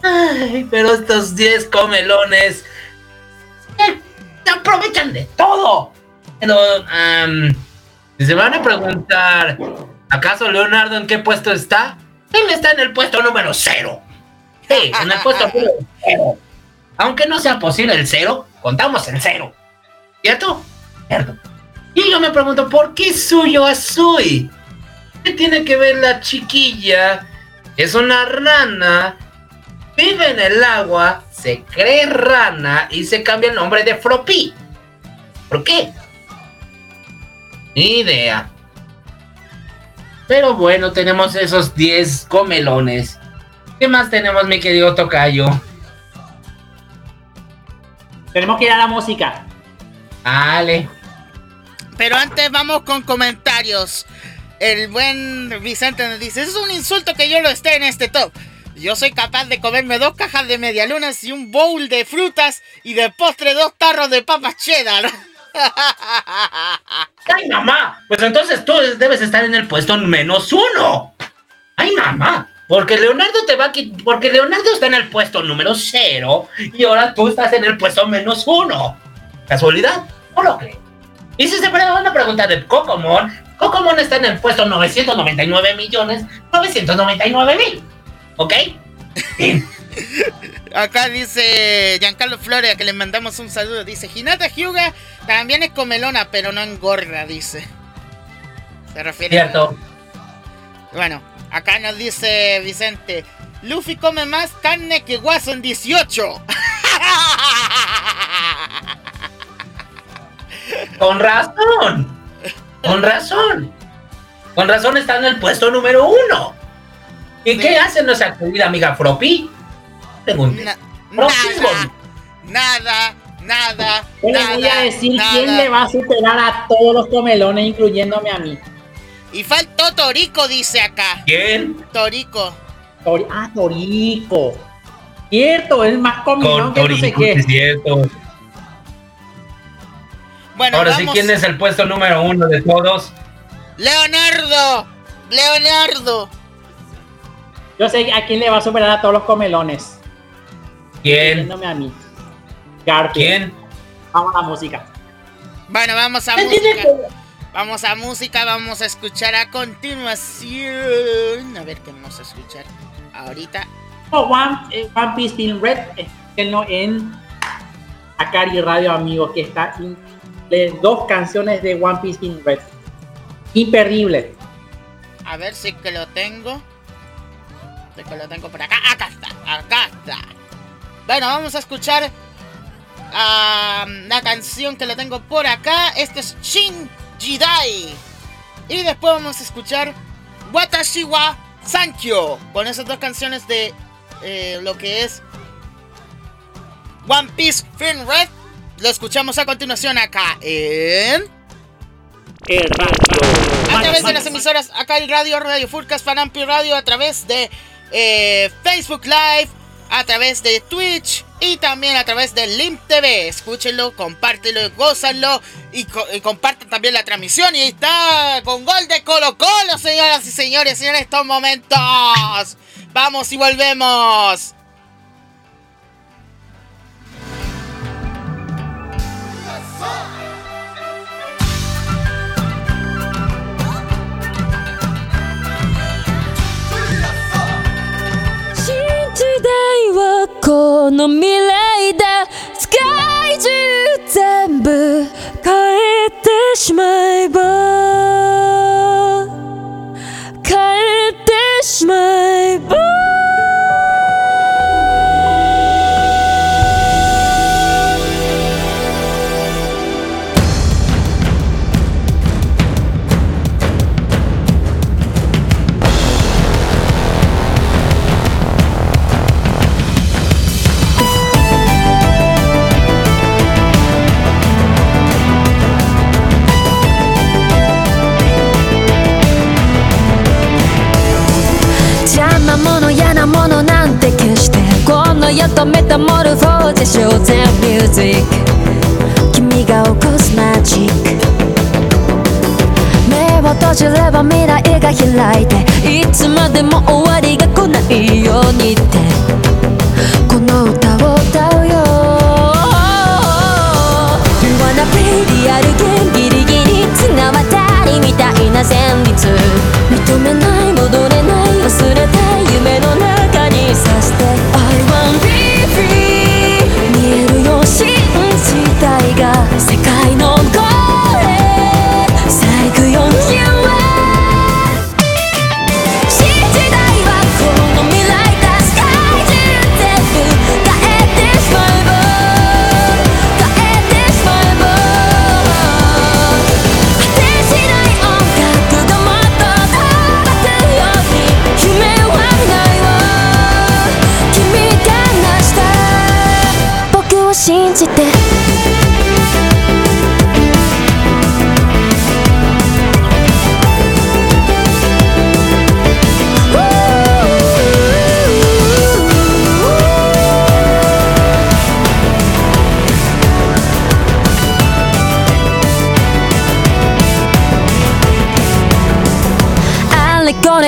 Ay, pero estos 10 comelones eh, se aprovechan de todo. Si se van a preguntar, ¿acaso Leonardo en qué puesto está? Él está en el puesto número cero. Sí, en el puesto número cero. Aunque no sea posible el cero, contamos el cero. ¿Cierto? Cierto. Y yo me pregunto, ¿por qué Suyo Azui? ¿Qué tiene que ver la chiquilla? Es una rana, vive en el agua, se cree rana y se cambia el nombre de Fropi. ¿Por qué? Ni idea. Pero bueno, tenemos esos 10 comelones. ¿Qué más tenemos, mi querido Tocayo? Tenemos que ir a la música. Dale. Pero antes vamos con comentarios. El buen Vicente nos dice, es un insulto que yo lo esté en este top. Yo soy capaz de comerme dos cajas de medialunas y un bowl de frutas y de postre dos tarros de papas cheddar. ¡Ay, mamá! Pues entonces tú debes estar en el puesto menos uno. ¡Ay, mamá! Porque Leonardo te va a Porque Leonardo está en el puesto número cero y ahora tú estás en el puesto menos uno. ¿Casualidad? No lo creo. Y si se pre- van a preguntar de Cocomon, Cocomon está en el puesto 999 millones 999 mil. ¿Ok? Acá dice Giancarlo Flores, que le mandamos un saludo. Dice, Hinata Hyuga también es comelona, pero no engorda, dice. Se refiere a- Cierto. Bueno, acá nos dice Vicente, Luffy come más carne que Watson 18. Con razón. Con razón. Con razón está en el puesto número uno. ¿Y Sí. qué hace nuestra querida amiga Fropi? Na- nada, nada, nada, Yo le voy a decir nada. quién le va a superar a todos los comelones, incluyéndome a mí. Y faltó Torico, dice acá. ¿Quién? Torico. Tori- ah, Torico. Cierto, es más comilón Con que no sé es cierto. Bueno, Ahora sí, vamos. ¿quién es el puesto número uno de todos? Leonardo. Leonardo. Yo sé a quién le va a superar a todos los comelones, ¿Quién? a mí. ¿Quién? Vamos a la música. Bueno, vamos a ¿Qué tiene música. que- Vamos a música, vamos a escuchar a continuación. A ver qué vamos a escuchar ahorita. Oh, One, eh, One Piece Film Red, escúchenlo en Akari Radio, amigos, que está increíble. dos canciones de One Piece Film Red. Imperdible. A ver si que lo tengo. Si que lo tengo por acá. Acá está, acá está. Bueno, vamos a escuchar ah, la canción que lo tengo por acá. Este es Shin Jidai. Y después vamos a escuchar Watashi wa Sankyo. Con esas dos canciones de eh, lo que es One Piece Film Red. Lo escuchamos a continuación acá en... El radio. A través de las emisoras acá el radio, Radio Furcas, Panampi Radio, a través de eh, Facebook Live, a través de Twitch y también a través de Limp TV. Escúchenlo, compártelo, gózanlo y, y compartan también la transmisión. Y ahí está con gol de Colo Colo, señoras y señores, en estos momentos. Vamos y volvemos. 時代はこの未来だ。世界中全部変えてしまえば変えてしまえばの世とメタモルフォーゼショーゼンミュージック。君が起こすマジック。目を閉じれば未来が開いていつまでも終わりが来ないようにって。この歌を歌うよ。You wanna play リアルゲームギリギリ綱渡りみたいな旋律。認めない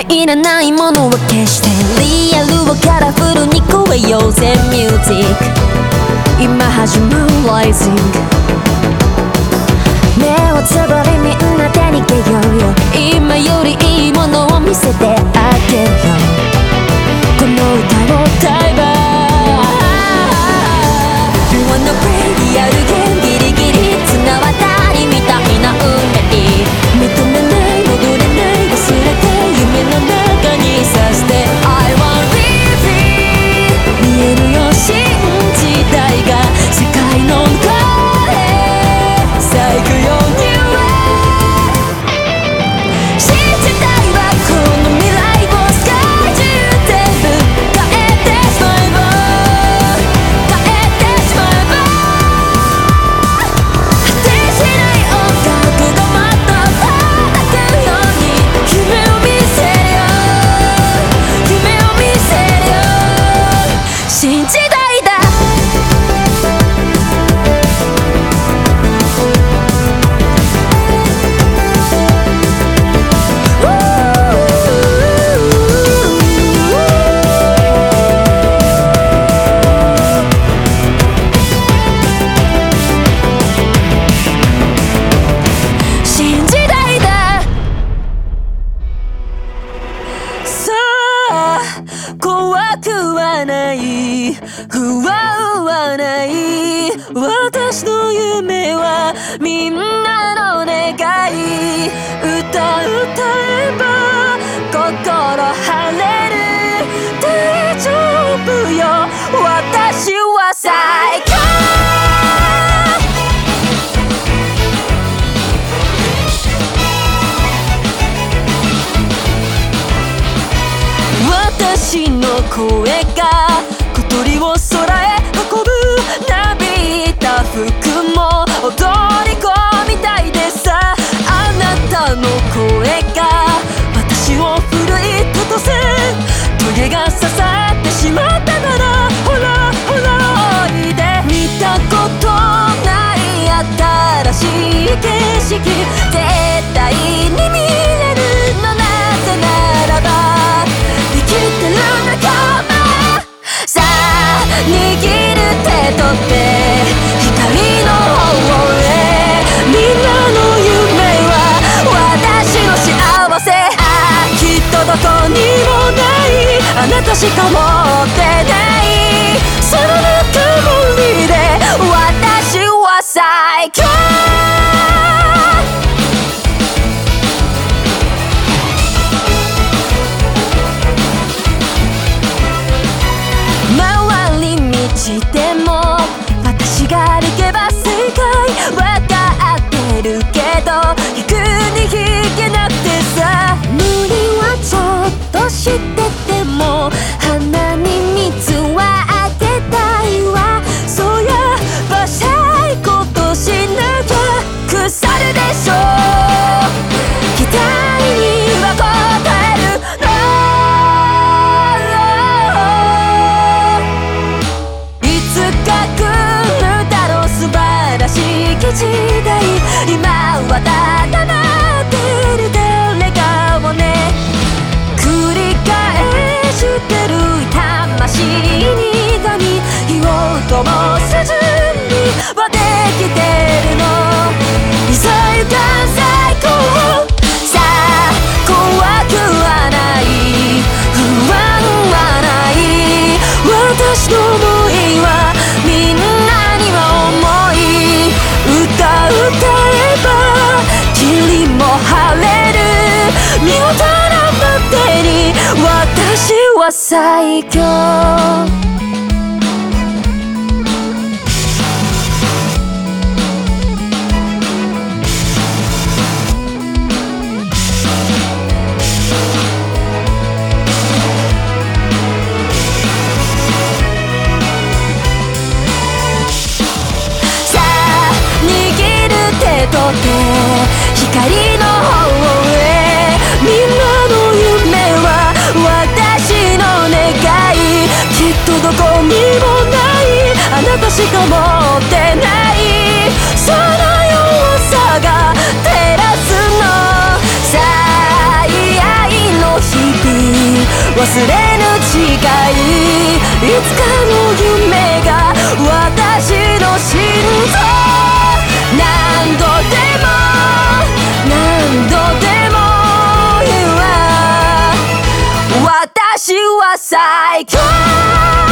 いらないものは消してリアルをカラフルに超えようぜミュージック。今始まる Rising 目をつぶりみんなでにげよう。よ今よりいいものを見せてあげるよこの歌を歌えば。You wanna としか持ってないその弱さが照らすの最愛の日々忘れぬ誓いいつかの夢が私の心臓何度でも何度でも言わ私は最高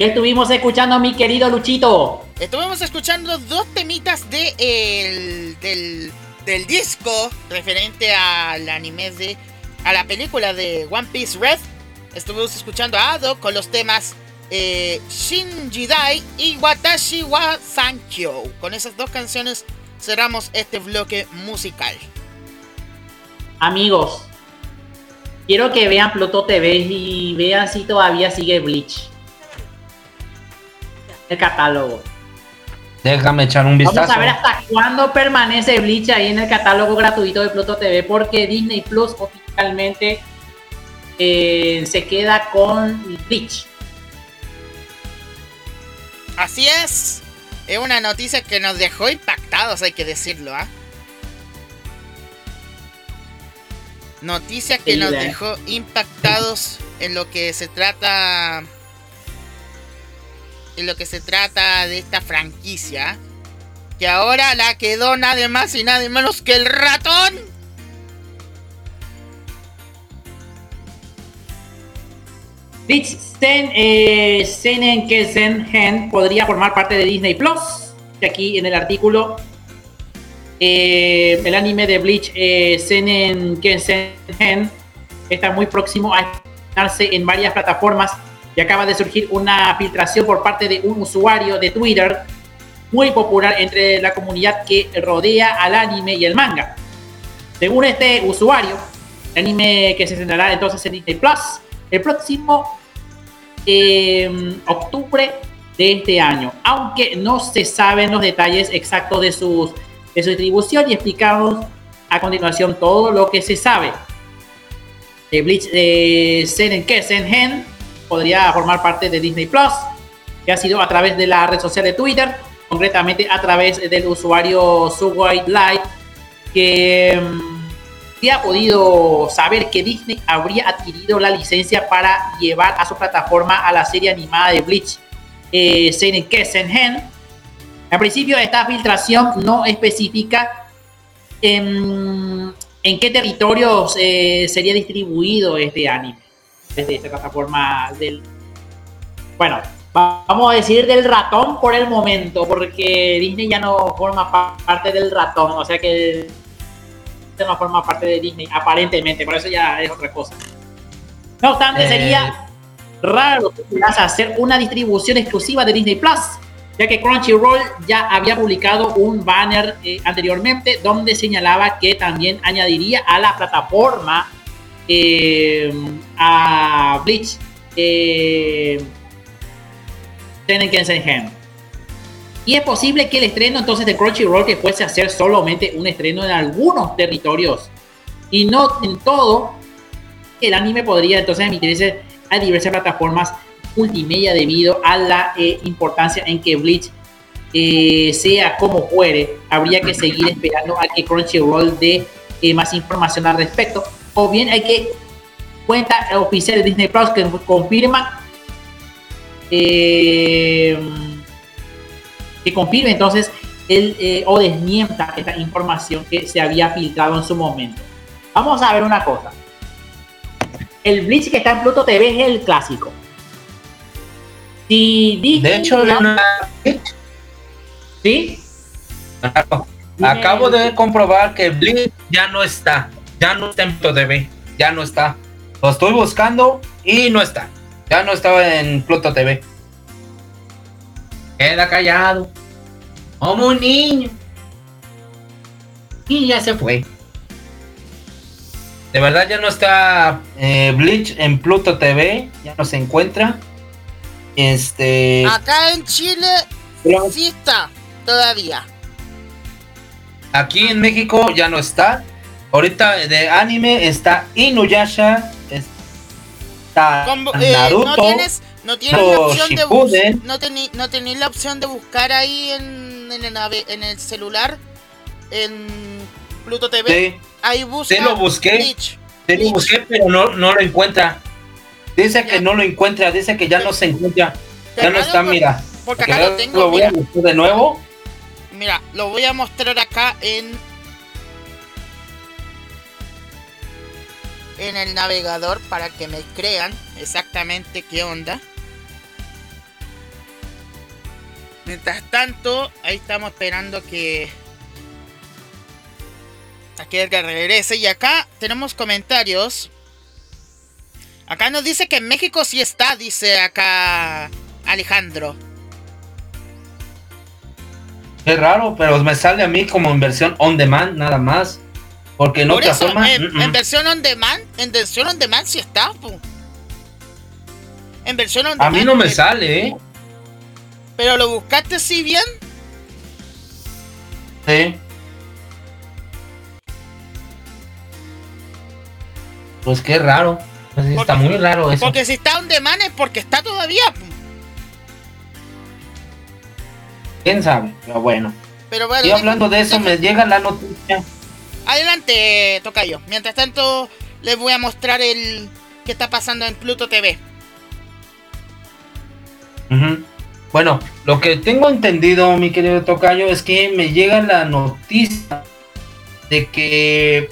¿Qué estuvimos escuchando, mi querido Luchito? Estuvimos escuchando dos temitas de, el, del, disco referente al anime de. a la película de One Piece Red. Estuvimos escuchando a Ado con los temas eh, Shinjidai y Watashi wa Sankyo. Con esas dos canciones cerramos este bloque musical. Amigos, quiero que vean Pluto TV y vean si todavía sigue Bleach. El catálogo. Déjame echar un vistazo. Vamos a ver hasta cuándo permanece Bleach ahí en el catálogo gratuito de Pluto TV, porque Disney Plus oficialmente eh, se queda con Bleach. Así es. Es una noticia que nos dejó impactados, hay que decirlo, ¿ah? Noticia que Sí, nos la- dejó impactados en lo que se trata. En lo que se trata de esta franquicia. Que ahora la quedó nada más y nada menos que el ratón. Sen, eh, Kesen Hen podría formar parte de Disney Plus. Y Aquí en el artículo, eh, el anime de Bleach eh, Senen Kesen Hen está muy próximo a estrenarse en varias plataformas y acaba de surgir una filtración por parte de un usuario de Twitter muy popular entre la comunidad que rodea al anime y el manga. Según este usuario, el anime que se estrenará entonces en Disney Plus el próximo eh, octubre de este año, aunque no se saben los detalles exactos de, sus, de su distribución y explicamos a continuación todo lo que se sabe. De Bleach de Senen Kesen Hen podría formar parte de Disney Plus, que ha sido a través de la red social de Twitter, concretamente a través del usuario Subway Live, que mm, ha podido saber que Disney habría adquirido la licencia para llevar a su plataforma a la serie animada de Bleach, eh, Seinen Kesen Hen. Al principio esta filtración no especifica en, en qué territorios eh, sería distribuido este anime desde esta plataforma del... Bueno, va- vamos a decir del ratón por el momento, porque Disney ya no forma pa- parte del ratón, o sea que no forma parte de Disney, aparentemente, por eso ya es otra cosa. No obstante, Eh. sería raro que puedas hacer una distribución exclusiva de Disney Plus, ya que Crunchyroll ya había publicado un banner eh, anteriormente donde señalaba que también añadiría a la plataforma eh, a Bleach eh, Senen Kensen Hen. Y es posible que el estreno entonces de Crunchyroll que fuese a ser solamente un estreno en algunos territorios y no en todo, el anime podría entonces emitirse a diversas plataformas multimedia debido a la eh, importancia en que Bleach eh, sea como fuere. Habría que seguir esperando a que Crunchyroll dé más información al respecto. O bien hay que cuenta oficial de Disney Plus que confirma eh, que confirme entonces el, eh, o desmienta esta información que se había filtrado en su momento. Vamos a ver una cosa. El Bleach que está en Pluto TV es el clásico. Si Disney De hecho, no- Leonardo, ¿sí? acabo de comprobar que Bleach ya no está. Ya no está en Pluto TV. Ya no está. Lo estoy buscando y no está. Ya no estaba en Pluto TV. Queda callado. Como un niño. Y ya se fue. De verdad ya no está eh, Bleach en Pluto TV. Ya no se encuentra. Este. Acá en Chile pero sí está, todavía. Aquí en México ya no está. Ahorita de anime está Inuyasha. Está eh, Naruto. no tienes, no tienes la opción de Shippuden. bus, no tení, no tenís la opción de buscar ahí en, en, el, nave- en el celular, en Pluto TV. Sí, Ahí busca Sí, lo busqué. Bleach. sí lo busqué, pero no, no lo encuentra. Dice que no lo encuentra, dice que ya no se encuentra. Ya no está, por- mira. Porque Que acá lo lo tengo, voy a buscar de nuevo. mira, lo voy a mostrar acá en en el navegador para que me crean exactamente qué onda. Mientras tanto, ahí estamos esperando que a que Edgar regrese y acá tenemos comentarios. Acá nos dice que en México sí está, dice acá Alejandro. Es raro, pero me sale a mí como en versión on demand, nada más. Porque Por otra eso, forma. en, en versión on demand, en versión on demand sí está, po. En versión on a demand. mí no me sale, ¿eh? Pero lo buscaste sí bien. Sí. Pues qué raro. Pues está muy raro eso. Porque si está on demand es porque está todavía. ¿Quién sabe? Pero bueno. Pero bueno, Y hablando de eso, me llega la noticia. Adelante, Tocayo. Mientras tanto, les voy a mostrar el qué está pasando en Pluto TV. Bueno, lo que tengo entendido, mi querido Tocayo, es que me llega la noticia de que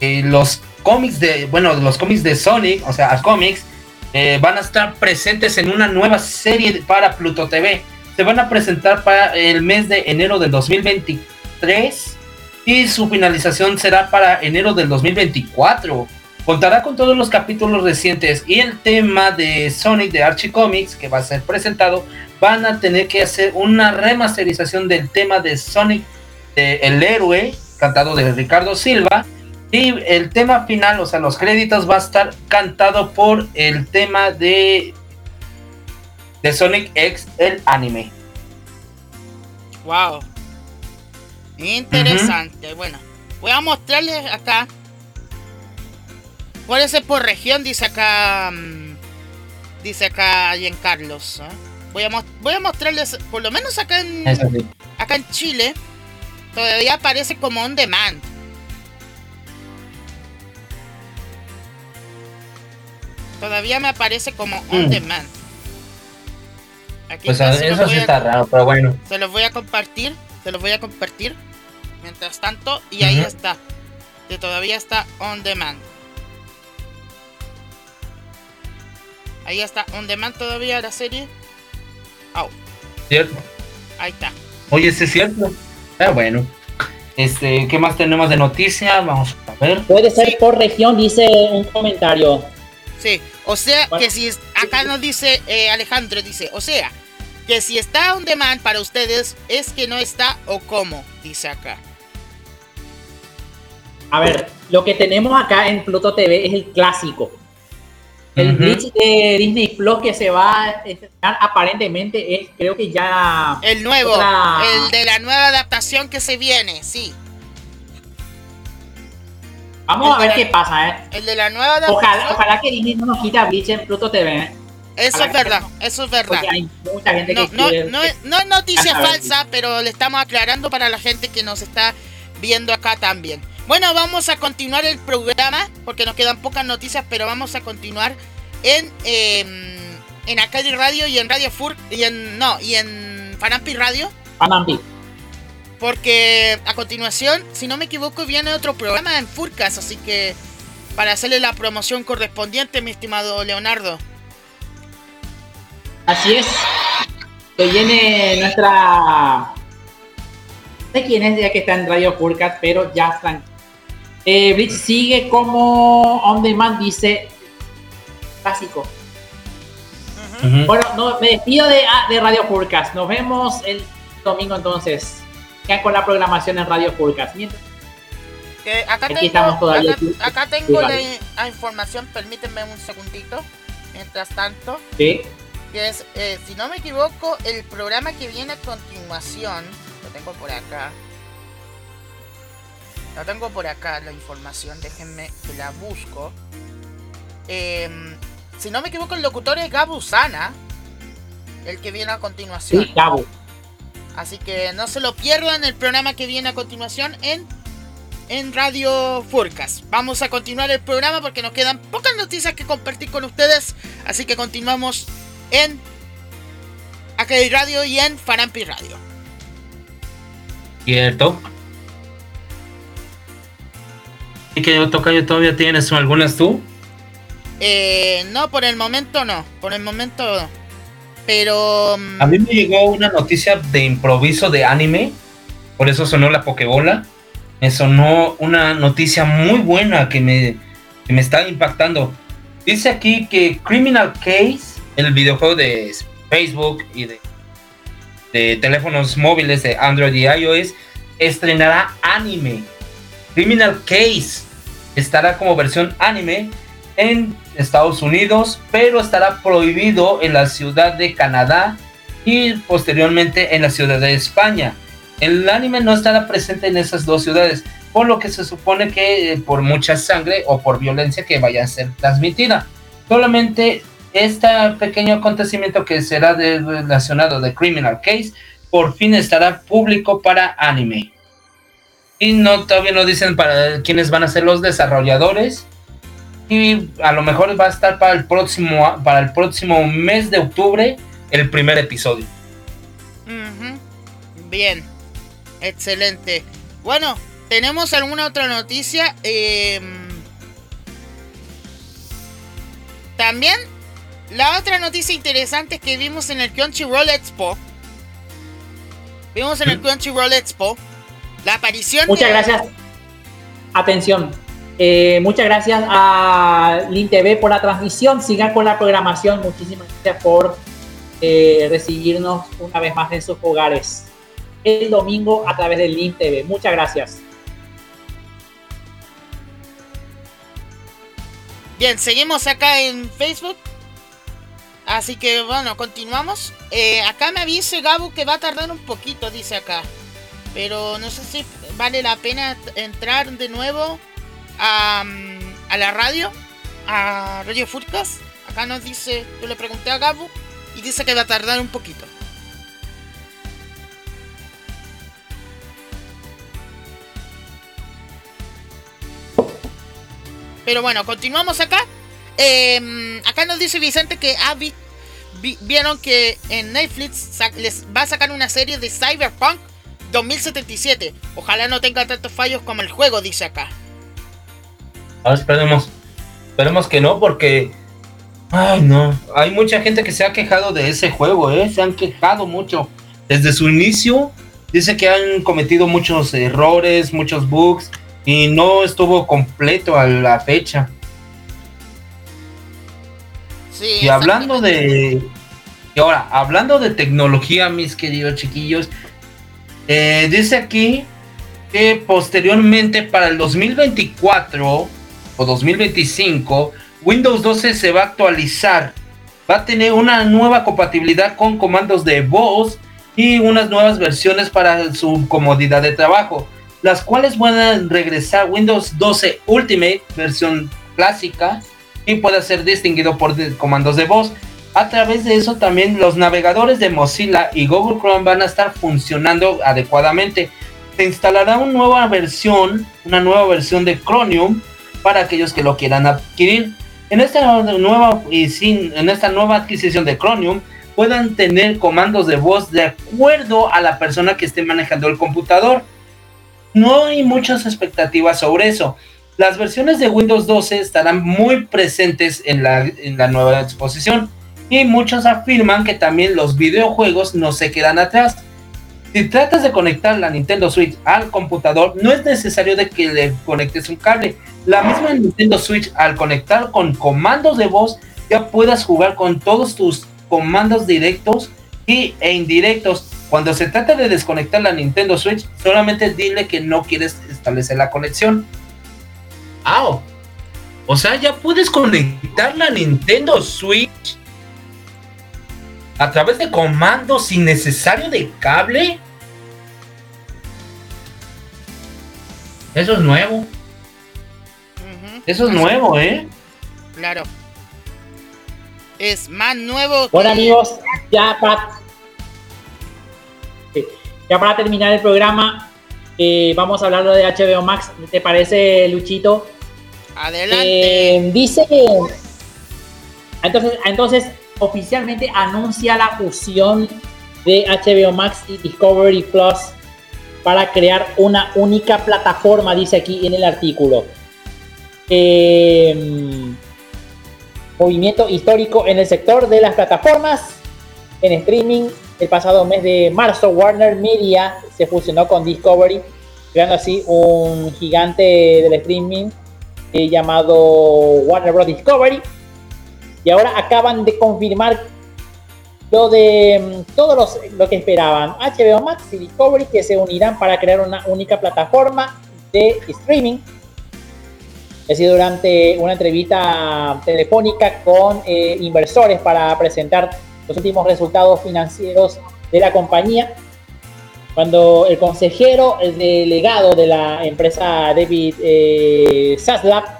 eh, los cómics de, bueno, los cómics de Sonic, o sea, cómics, eh, van a estar presentes en una nueva serie para Pluto TV. Se van a presentar para el mes de enero del 2023 y su finalización será para enero del 2024. Contará con todos los capítulos recientes y el tema de Sonic de Archie Comics que va a ser presentado. Van a tener que hacer una remasterización del tema de Sonic El Héroe, cantado de Ricardo Silva. Y el tema final, o sea, los créditos va a estar cantado por el tema de, de Sonic X, el anime. Wow. Interesante. Bueno, voy a mostrarles acá. Puede ser por región, dice acá. mm, Dice acá Giancarlos. ¿eh? Voy, a voy a mostrarles, por lo menos acá en, Es acá en Chile, todavía aparece como on demand. Todavía me aparece como on Mm. demand. Aquí Pues eso sí a- está raro, pero bueno. se los voy a compartir, se los voy a compartir. Mientras tanto, y ahí está. Que todavía está on demand. Ahí está on demand todavía la serie. Au, ¿Cierto? ahí está. Oye, sí es cierto. Ah, bueno. Este, ¿qué más tenemos de noticia? Vamos a ver. Puede ser Sí. por región, dice un comentario. Sí, o sea Bueno. que si es- acá nos dice eh, Alejandro, dice, o sea, que si está on demand para ustedes es que no está o cómo, dice acá. A ver, lo que tenemos acá en Pluto TV es el clásico. El. Bleach de Disney Plus que se va a estrenar aparentemente es, creo que ya. El nuevo, Otra- el de la nueva adaptación que se viene, sí. Vamos a ver qué pasa, ¿eh? El de la nueva adaptación. Ojalá, ojalá que Disney no nos quita Bleach en Pluto TV, ¿eh? Eso es verdad, eso es verdad. Porque hay mucha gente No, que no, quiere. no, es- no es noticia falsa, pero le estamos aclarando para la gente que nos está viendo acá también. Bueno, vamos a continuar el programa porque nos quedan pocas noticias, pero vamos a continuar en eh, en Radio y en Radio Fur y en no y en Fanampi Radio Panampi. porque a continuación, si no me equivoco, viene otro programa en Furcas, así que para hacerle la promoción correspondiente, mi estimado Leonardo. Así es. Que viene nuestra. No sé quién es ya que está en Radio Furcat, pero ya están. Eh, Bleach sigue como on demand, dice. Básico. Bueno, no, me despido de, ah, de Radio Furcast. Nos vemos el domingo entonces. Ya con la programación en Radio Furcast. Mientras- acá Aquí tengo, estamos todavía. acá, acá tengo la información, permítanme un segundito. Mientras tanto, Sí. que es, eh, si no me equivoco, el programa que viene a continuación, lo tengo por acá. Tengo por acá la información, déjenme que la busco. Em, si no me equivoco, el locutor es Gabu Sana, el que viene a continuación. Sí, Cabo. Así que no se lo pierdan el programa que viene a continuación en, en Radio Furcas. Vamos a continuar el programa porque nos quedan pocas noticias que compartir con ustedes. Así que continuamos en Academy Radio y en Farampi Radio. Cierto. ¿Y que yo toca yo todavía tienes algunas tú? Eh, no, por el momento no. Por el momento no. Pero... mm, A mí me llegó una noticia de improviso de anime, por eso sonó la Pokebola. Me sonó una noticia muy buena que me, que me está impactando. Dice aquí que Criminal Case, el videojuego de Facebook y de, de teléfonos móviles de Android y iOS, estrenará anime. Criminal Case estará como versión anime en Estados Unidos, pero estará prohibido en la ciudad de Canadá y posteriormente en la ciudad de España. El anime no estará presente en esas dos ciudades, por lo que se supone que eh, por mucha sangre o por violencia que vaya a ser transmitida. Solamente este pequeño acontecimiento que será relacionado de Criminal Case por fin estará público para anime. Y no todavía no dicen para quiénes van a ser los desarrolladores. Y a lo mejor va a estar para el próximo para el próximo mes de octubre el primer episodio. Bien, excelente. Bueno, ¿tenemos alguna otra noticia? Em, también, la otra noticia interesante que vimos en el Crunchyroll Expo. Vimos en el Crunchyroll Expo la aparición. Muchas gracias. Atención. Eh, muchas gracias a Lin TV por la transmisión. Sigan con la programación. Muchísimas gracias por eh, recibirnos una vez más en sus hogares el domingo a través del Link TV. Muchas gracias. Bien, seguimos acá en Facebook. Así que bueno, continuamos. Eh, acá me avise Gabo que va a tardar un poquito, dice acá. Pero no sé si vale la pena entrar de nuevo a, a la radio, a Radio Foodcast. Acá nos dice, yo le pregunté a Gabo y dice que va a tardar un poquito. Pero bueno, continuamos acá. Em, acá nos dice Vicente que ah, vieron que en Netflix les va a sacar una serie de Cyberpunk 2077. Ojalá no tenga tantos fallos como el juego, dice acá. Ah, esperemos. Esperemos que no, porque Ay, no. Hay mucha gente que se ha quejado de ese juego, ¿eh? Se han quejado mucho. Desde su inicio, dice que han cometido muchos errores, muchos bugs y no estuvo completo a la fecha. Sí, y hablando de. Y ahora, hablando de tecnología, mis queridos chiquillos, eh, dice aquí que posteriormente para el 2024 o 2025 Windows 12 se va a actualizar. Va a tener una nueva compatibilidad con comandos de voz y unas nuevas versiones para su comodidad de trabajo, las cuales a regresar Windows 12 Ultimate, versión clásica, y puede ser distinguido por comandos de voz. A través de eso también los navegadores de Mozilla y Google Chrome van a estar funcionando adecuadamente. Se instalará una nueva versión, una nueva versión de Chromium para aquellos que lo quieran adquirir en esta nueva y sin, en esta nueva adquisición de Chromium puedan tener comandos de voz de acuerdo a la persona que esté manejando el computador. No hay muchas expectativas sobre eso. Las versiones de Windows 12 estarán muy presentes en la, en la nueva exposición y muchos afirman que también los videojuegos no se quedan atrás. Si tratas de conectar la Nintendo Switch al computador, no es necesario de que le conectes un cable, la misma Nintendo Switch al conectar con comandos de voz ya puedas jugar con todos tus comandos directos y, e indirectos. Cuando se trata de desconectar la Nintendo Switch, solamente dile que no quieres establecer la conexión. Ah, o sea, ya puedes conectar la Nintendo Switch a través de comandos sin necesario de cable. Eso es nuevo. Eso es nuevo, ¿eh? Claro. Es más nuevo. Bueno, amigos, ya para, ya para terminar el programa, eh, vamos a hablar de HBO Max. ¿Te parece, Luchito? Adelante. Eh, dice. Entonces, entonces, oficialmente anuncia la fusión de HBO Max y Discovery Plus para crear una única plataforma, dice aquí en el artículo. Em, movimiento histórico en el sector de las plataformas en streaming. El pasado mes de marzo, Warner Media se fusionó con Discovery, creando así un gigante del streaming eh, llamado Warner Bros. Discovery. Y ahora acaban de confirmar lo de em, todos lo que esperaban. HBO Max y Discovery que se unirán para crear una única plataforma de streaming. Ha sido durante una entrevista telefónica con eh, inversores para presentar los últimos resultados financieros de la compañía. Cuando el consejero, el delegado de la empresa David eh, Zaslav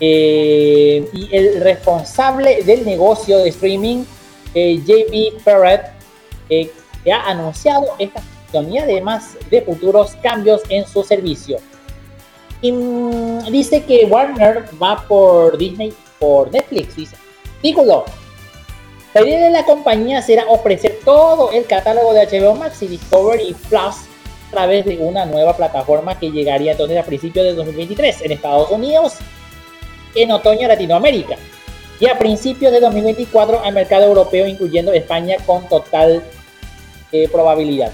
eh, y el responsable del negocio de streaming, eh, JB eh, que ha anunciado esta función y además de futuros cambios en su servicio. Y, mm, dice que Warner va por Disney, por Netflix, dice. Artículo. La idea de la compañía será ofrecer todo el catálogo de HBO Max y Discovery Plus a través de una nueva plataforma que llegaría entonces a principios de 2023 en Estados Unidos, en otoño Latinoamérica y a principios de 2024 al mercado europeo, incluyendo España con total eh, probabilidad.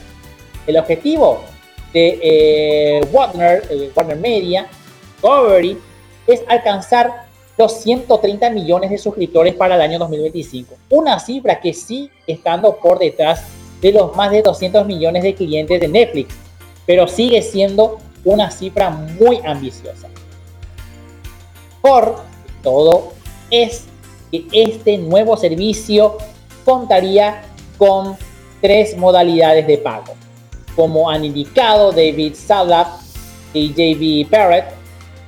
El objetivo de eh, Warner, eh, Warner Media, Discovery, es alcanzar los 130 millones de suscriptores para el año 2025. Una cifra que sí estando por detrás de los más de 200 millones de clientes de Netflix, pero sigue siendo una cifra muy ambiciosa. Por todo es que este nuevo servicio contaría con tres modalidades de pago. Como han indicado David Sadlap y JB Barrett,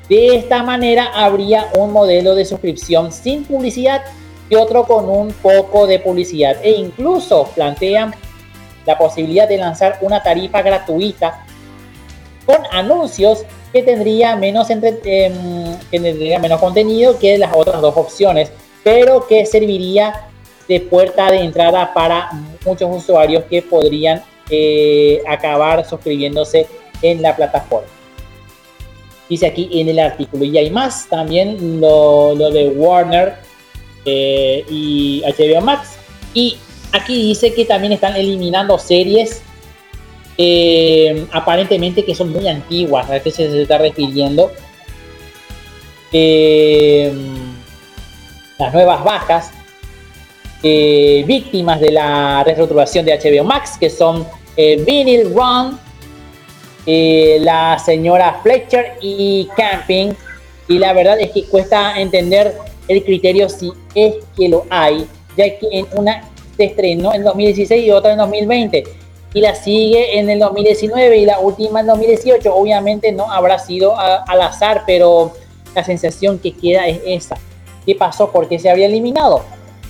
de esta manera habría un modelo de suscripción sin publicidad y otro con un poco de publicidad e incluso plantean la posibilidad de lanzar una tarifa gratuita con anuncios que tendría menos, entre, eh, que tendría menos contenido que las otras dos opciones, pero que serviría de puerta de entrada para muchos usuarios que podrían eh, acabar suscribiéndose en la plataforma. Dice aquí en el artículo. Y hay más también lo, lo de Warner eh, y HBO Max. Y aquí dice que también están eliminando series eh, aparentemente que son muy antiguas. A qué se está refiriendo. Eh, las nuevas bajas. eh, víctimas de la reestructuración de HBO Max, que son Vinyl Run, la señora Fletcher y Camping. Y la verdad es que cuesta entender el criterio si es que lo hay, ya que en una se estrenó en 2016 y otra en 2020 y la sigue en el 2019 y la última en 2018. Obviamente no habrá sido a- al azar, pero la sensación que queda es esa. ¿Qué pasó? ¿Por qué se habría eliminado?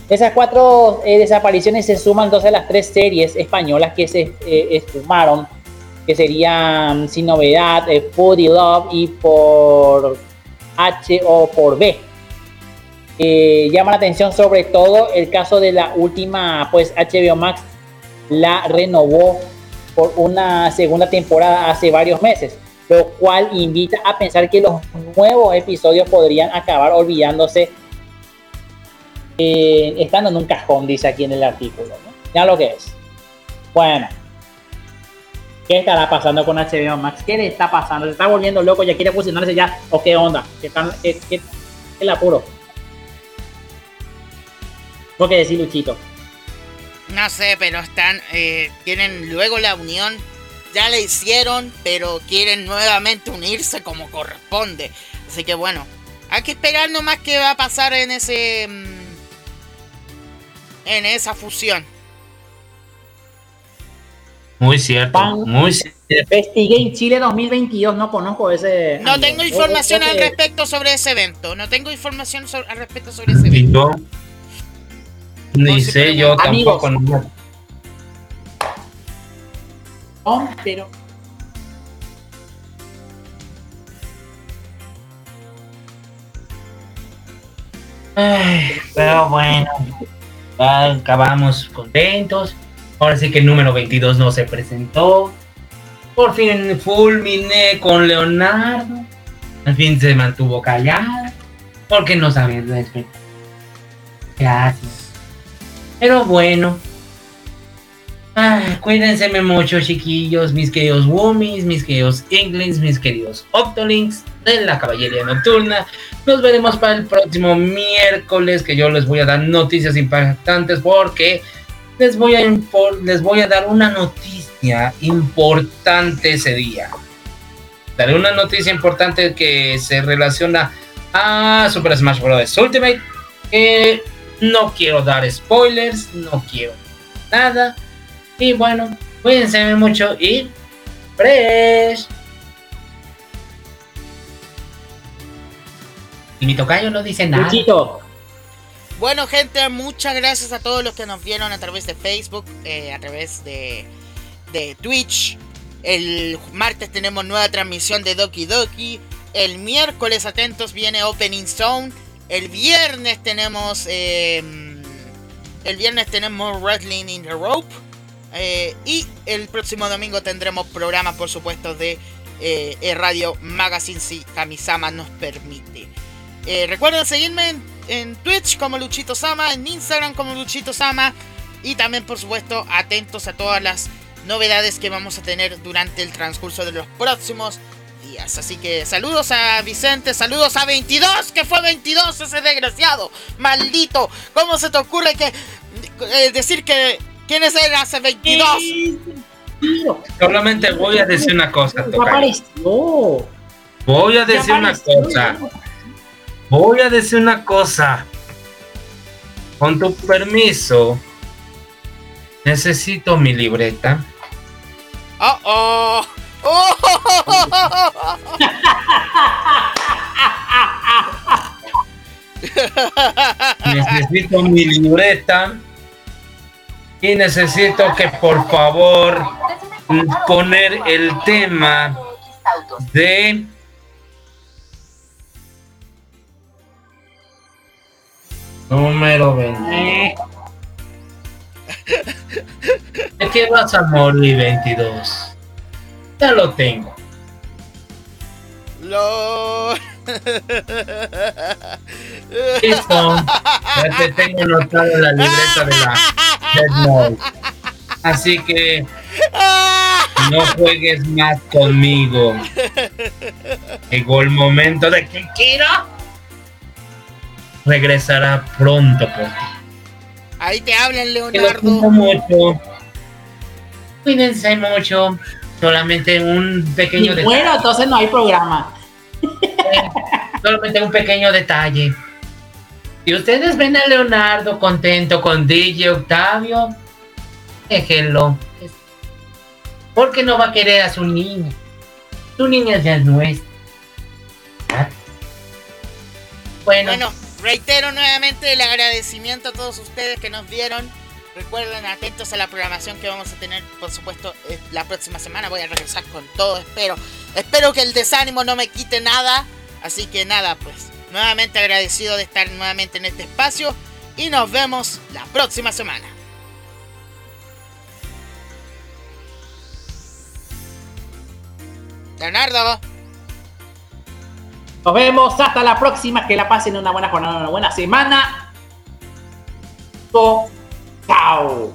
Esas cuatro eh, desapariciones se suman entonces a las tres series españolas que se eh, esfumaron, que serían Sin Novedad, eh, Food y Love y por H o por B. Eh, llama la atención sobre todo el caso de la última, pues HBO Max la renovó por una segunda temporada hace varios meses, lo cual invita a pensar que los nuevos episodios podrían acabar olvidándose eh, estando en un cajón, dice aquí en el artículo. Ya lo que es. Bueno. ¿Qué estará pasando con HBO Max? ¿Qué le está pasando? ¿Se está volviendo loco? ¿Ya quiere fusionarse ya? ¿O qué onda? ¿Qué, tan, qué, qué- qué el apuro? ¿Qué que decir, Luchito? No sé, pero están. eh, tienen luego la unión. Ya la hicieron, pero quieren nuevamente unirse como corresponde. Así que bueno, hay que esperar nomás qué va a pasar en ese. mm, En esa fusión. Muy cierto, Pan. muy cierto. Festigame Chile 2022, no conozco ese. No amigo. tengo información al respecto sobre ese evento. No tengo información sobre- al respecto sobre ese evento. Ni sé, yo amigos. tampoco. no- No, pero. Ay, pero bueno, acabamos contentos. Ahora sí que el número 22 no se presentó. Por fin fulminé con Leonardo. Al fin se mantuvo callada. Porque no sabía respetar. Gracias. Pero bueno. Ay, cuídense mucho, chiquillos, mis queridos Woomies, mis queridos Inklings, mis queridos Octolinks de la Caballería Nocturna. Nos veremos para el próximo miércoles que yo les voy a dar noticias impactantes porque les voy a, les voy a dar una noticia importante ese día. daré una noticia importante que se relaciona a Super Smash Bros. Ultimate. No quiero dar spoilers, no quiero nada. Y bueno, cuídense mucho y fresh. Y mi tocayo no dice nada. Luchito, Bueno, gente, muchas gracias a todos los que nos vieron a través de Facebook, eh, a través de, de Twitch. El martes tenemos nueva transmisión de Doki Doki. El miércoles, atentos, viene Opening Zone. El viernes tenemos. eh, el viernes tenemos Wrestling in the Rope. Eh, y el próximo domingo tendremos programa, por supuesto, de eh, eh, Radio Magazine si Kamisama nos permite. Eh, recuerden seguirme en, en Twitch como Luchito Sama, en Instagram como Luchito Sama. Y también, por supuesto, atentos a todas las novedades que vamos a tener durante el transcurso de los próximos días. Así que saludos a Vicente, saludos a 22, que fue 22 ese desgraciado, maldito. ¿Cómo se te ocurre que eh, decir que quiénes eran hace 22? Solamente voy a decir una cosa, apareció. Voy a decir una cosa. Voy a decir una cosa. Con tu permiso, necesito mi libreta. Oh, oh. Necesito mi libreta. Y necesito que por favor poner el tema de número 20. Eh, ¿De qué vas a morir 22? Ya lo tengo. Lo- Listo. Ya te tengo anotado en la libreta de la Death Note. Así que no juegues más conmigo. Llegó el momento de que Kira regresará pronto por ti. Ahí te hablan, Que lo siento Leonardo. mucho. Cuídense mucho. Solamente un pequeño detalle. muero, entonces no hay programa. Solamente un pequeño detalle. Si ustedes ven a Leonardo contento con DJ Octavio, déjenlo. Porque no va a querer a su niña. Su niña ya es nuestra. ¿Ah? Bueno, Bueno, reitero nuevamente el agradecimiento a todos ustedes que nos vieron. Recuerden, atentos a la programación que vamos a tener, por supuesto, eh, la próxima semana. Voy a regresar con todo, espero. Espero que el desánimo no me quite nada. Así que nada, pues, nuevamente agradecido de estar nuevamente en este espacio. Y nos vemos la próxima semana. Leonardo. Nos vemos hasta la próxima. Que la pasen una buena jornada, una buena semana. Pow!